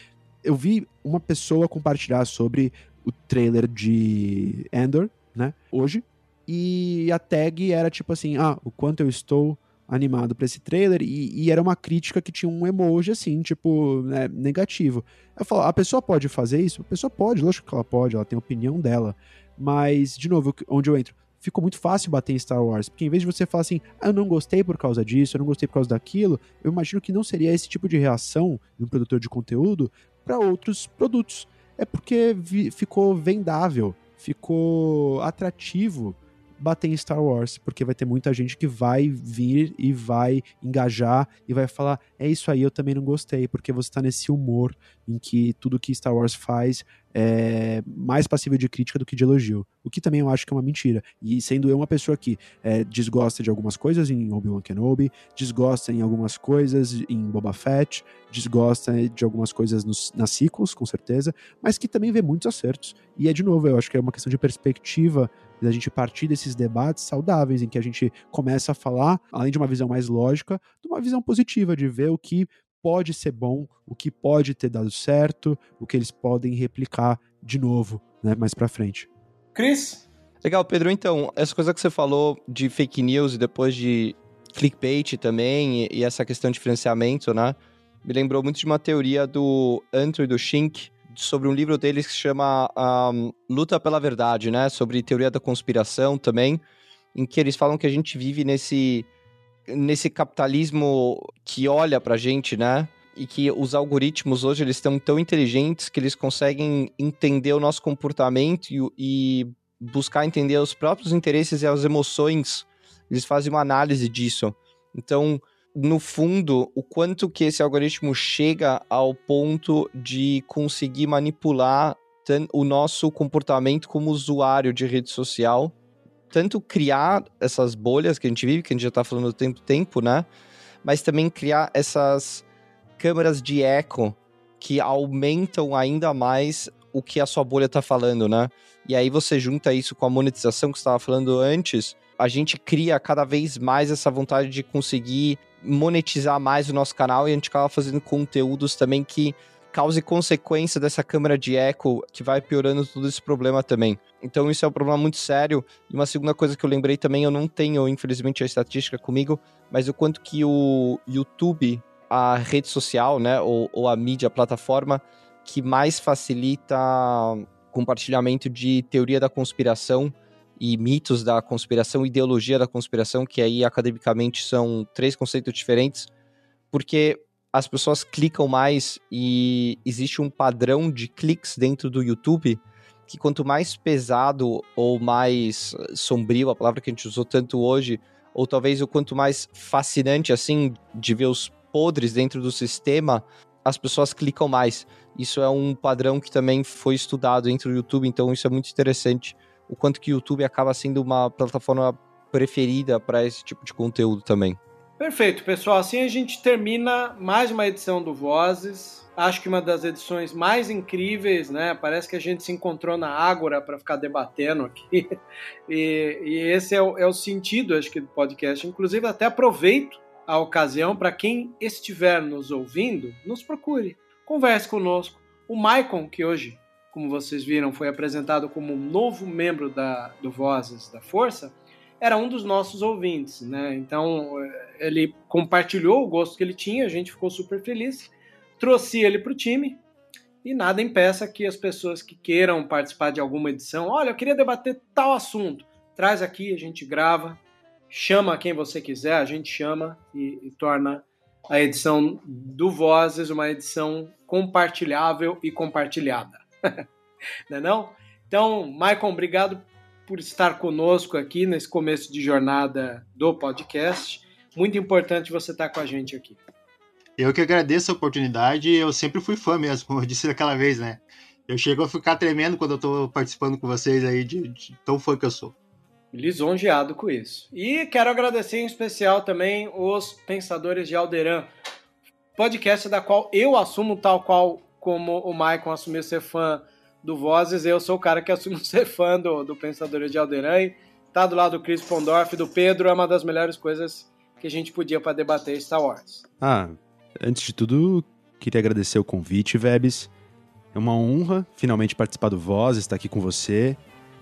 eu vi uma pessoa compartilhar sobre o trailer de Endor, né, hoje, e a tag era tipo assim, ah, o quanto eu estou animado para esse trailer e, e, era uma crítica que tinha um emoji assim, tipo, né, negativo. Eu falo, a pessoa pode fazer isso? A pessoa pode, lógico que ela pode, ela tem a opinião dela. Mas, de novo, onde eu entro? Ficou muito fácil bater em Star Wars, porque em vez de você falar assim, ah, eu não gostei por causa disso, eu não gostei por causa daquilo, eu imagino que não seria esse tipo de reação de um produtor de conteúdo para outros produtos. É porque ficou vendável, ficou atrativo bater em Star Wars, porque vai ter muita gente que vai vir e vai engajar e vai falar: é isso aí, eu também não gostei, porque você tá nesse humor em que tudo que Star Wars faz é mais passível de crítica do que de elogio. O que também eu acho que é uma mentira. E sendo eu uma pessoa que é, desgosta de algumas coisas em Obi-Wan Kenobi, desgosta em algumas coisas em Boba Fett, desgosta de algumas coisas nos, nas sequels, com certeza, mas que também vê muitos acertos. E é de novo, eu acho que é uma questão de perspectiva da gente partir desses debates saudáveis em que a gente começa a falar, além de uma visão mais lógica, de uma visão positiva, de ver o que pode ser bom, o que pode ter dado certo, o que eles podem replicar de novo, né, mais para frente. Cris? Legal, Pedro. Então, essa coisa que você falou de fake news e depois de clickbait também, e, essa questão de financiamento, né? Me lembrou muito de uma teoria do Andrew e do Shink, sobre um livro deles que chama um, Luta pela Verdade, né? Sobre teoria da conspiração também, em que eles falam que a gente vive nesse, nesse capitalismo que olha pra gente, né? E que os algoritmos hoje eles estão tão inteligentes que eles conseguem entender o nosso comportamento e, e buscar entender os próprios interesses e as emoções. Eles fazem uma análise disso. Então, no fundo, o quanto que esse algoritmo chega ao ponto de conseguir manipular o nosso comportamento como usuário de rede social, tanto criar essas bolhas que a gente vive, que a gente já está falando do tempo tempo, né? Mas também criar essas câmeras de eco que aumentam ainda mais o que a sua bolha está falando, né? E aí você junta isso com a monetização que você estava falando antes, a gente cria cada vez mais essa vontade de conseguir monetizar mais o nosso canal e a gente acaba fazendo conteúdos também que cause consequência dessa câmera de eco que vai piorando todo esse problema também. Então isso é um problema muito sério. E uma segunda coisa que eu lembrei também, eu não tenho infelizmente a estatística comigo, mas o quanto que o YouTube, a rede social, né, ou, ou a mídia, a plataforma que mais facilita compartilhamento de teoria da conspiração e mitos da conspiração, ideologia da conspiração, que aí academicamente são três conceitos diferentes, porque as pessoas clicam mais e existe um padrão de cliques dentro do YouTube que quanto mais pesado ou mais sombrio, a palavra que a gente usou tanto hoje, ou talvez o quanto mais fascinante assim de ver os podres dentro do sistema, as pessoas clicam mais. Isso é um padrão que também foi estudado entre o YouTube, então isso é muito interessante. O quanto que o YouTube acaba sendo uma plataforma preferida para esse tipo de conteúdo também. Perfeito, pessoal. Assim a gente termina mais uma edição do Vozes. Acho que uma das edições mais incríveis, né? Parece que a gente se encontrou na Ágora para ficar debatendo aqui. <laughs> E, e esse é o, é o, sentido, acho que, do podcast. Inclusive, até aproveito a ocasião para quem estiver nos ouvindo, nos procure, converse conosco. O Maicon, que hoje, como vocês viram, foi apresentado como um novo membro da, do Vozes da Força, era um dos nossos ouvintes, né? Então ele compartilhou o gosto que ele tinha, a gente ficou super feliz trouxe ele para o time e nada impeça que as pessoas que queiram participar de alguma edição, olha, eu queria debater tal assunto, traz aqui, a gente grava, chama quem você quiser, a gente chama e, e torna a edição do Vozes uma edição compartilhável e compartilhada. Não é não? Então, Michael, obrigado por estar conosco aqui nesse começo de jornada do podcast. Muito importante você estar com a gente aqui. Eu que agradeço a oportunidade, eu sempre fui fã mesmo, como eu disse daquela vez, né? Eu chego a ficar tremendo quando eu tô participando com vocês aí, de, de tão fã que eu sou. Lisonjeado com isso. E quero agradecer em especial também os Pensadores de Alderan, podcast da qual eu assumo tal qual como o Maicon assumiu ser fã do Vozes, eu sou o cara que <laughs> assumo ser fã do, do Pensadores de Alderan tá do lado do Chris Pondorf, do Pedro, é uma das melhores coisas que a gente podia para debater Star Wars. Ah, Antes de tudo, queria agradecer o convite, Vebs. É uma honra finalmente participar do Vozes, estar aqui com você.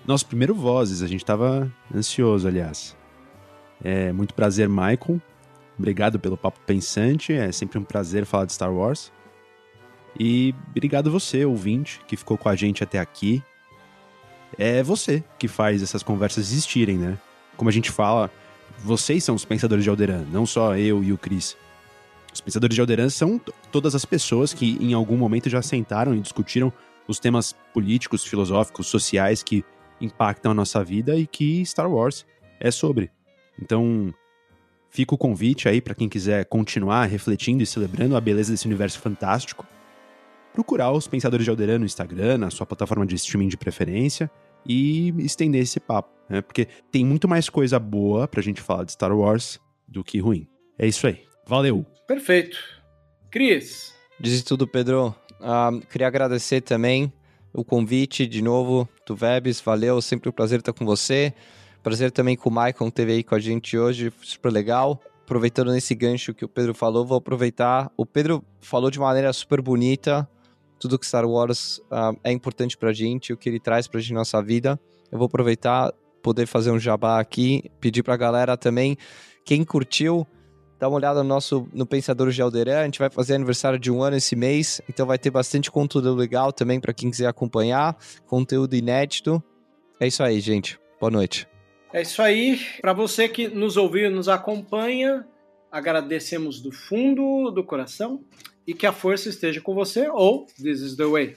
Nosso primeiro Vozes, a gente estava ansioso, aliás. É muito prazer, Michael. Obrigado pelo papo pensante, é sempre um prazer falar de Star Wars. E obrigado você, ouvinte, que ficou com a gente até aqui. É você que faz essas conversas existirem, né? Como a gente fala, vocês são os pensadores de Alderan, não só eu e o Chris. Os pensadores de Alderan são todas as pessoas que em algum momento já sentaram e discutiram os temas políticos, filosóficos, sociais que impactam a nossa vida e que Star Wars é sobre. Então, fica o convite aí para quem quiser continuar refletindo e celebrando a beleza desse universo fantástico. Procurar os Pensadores de Alderan no Instagram, na sua plataforma de streaming de preferência e estender esse papo, né? Porque tem muito mais coisa boa pra gente falar de Star Wars do que ruim. É isso aí. Valeu! Perfeito. Cris. Diz tudo, Pedro. Uh, queria agradecer também o convite de novo do Vebs. Valeu, sempre um prazer estar com você. Prazer também com o Maicon, esteve aí com a gente hoje, super legal. Aproveitando nesse gancho que o Pedro falou, vou aproveitar. O Pedro falou de maneira super bonita tudo que Star Wars uh, é importante pra gente, o que ele traz pra gente na nossa vida. Eu vou aproveitar, poder fazer um jabá aqui, pedir pra galera também, quem curtiu, Dá uma olhada no nosso no Pensadores de Alderan. A gente vai fazer aniversário de um ano esse mês, então vai ter bastante conteúdo legal também para quem quiser acompanhar, conteúdo inédito. É isso aí, gente. Boa noite. É isso aí. Para você que nos ouviu e nos acompanha, agradecemos do fundo do coração e que a força esteja com você ou this is the way.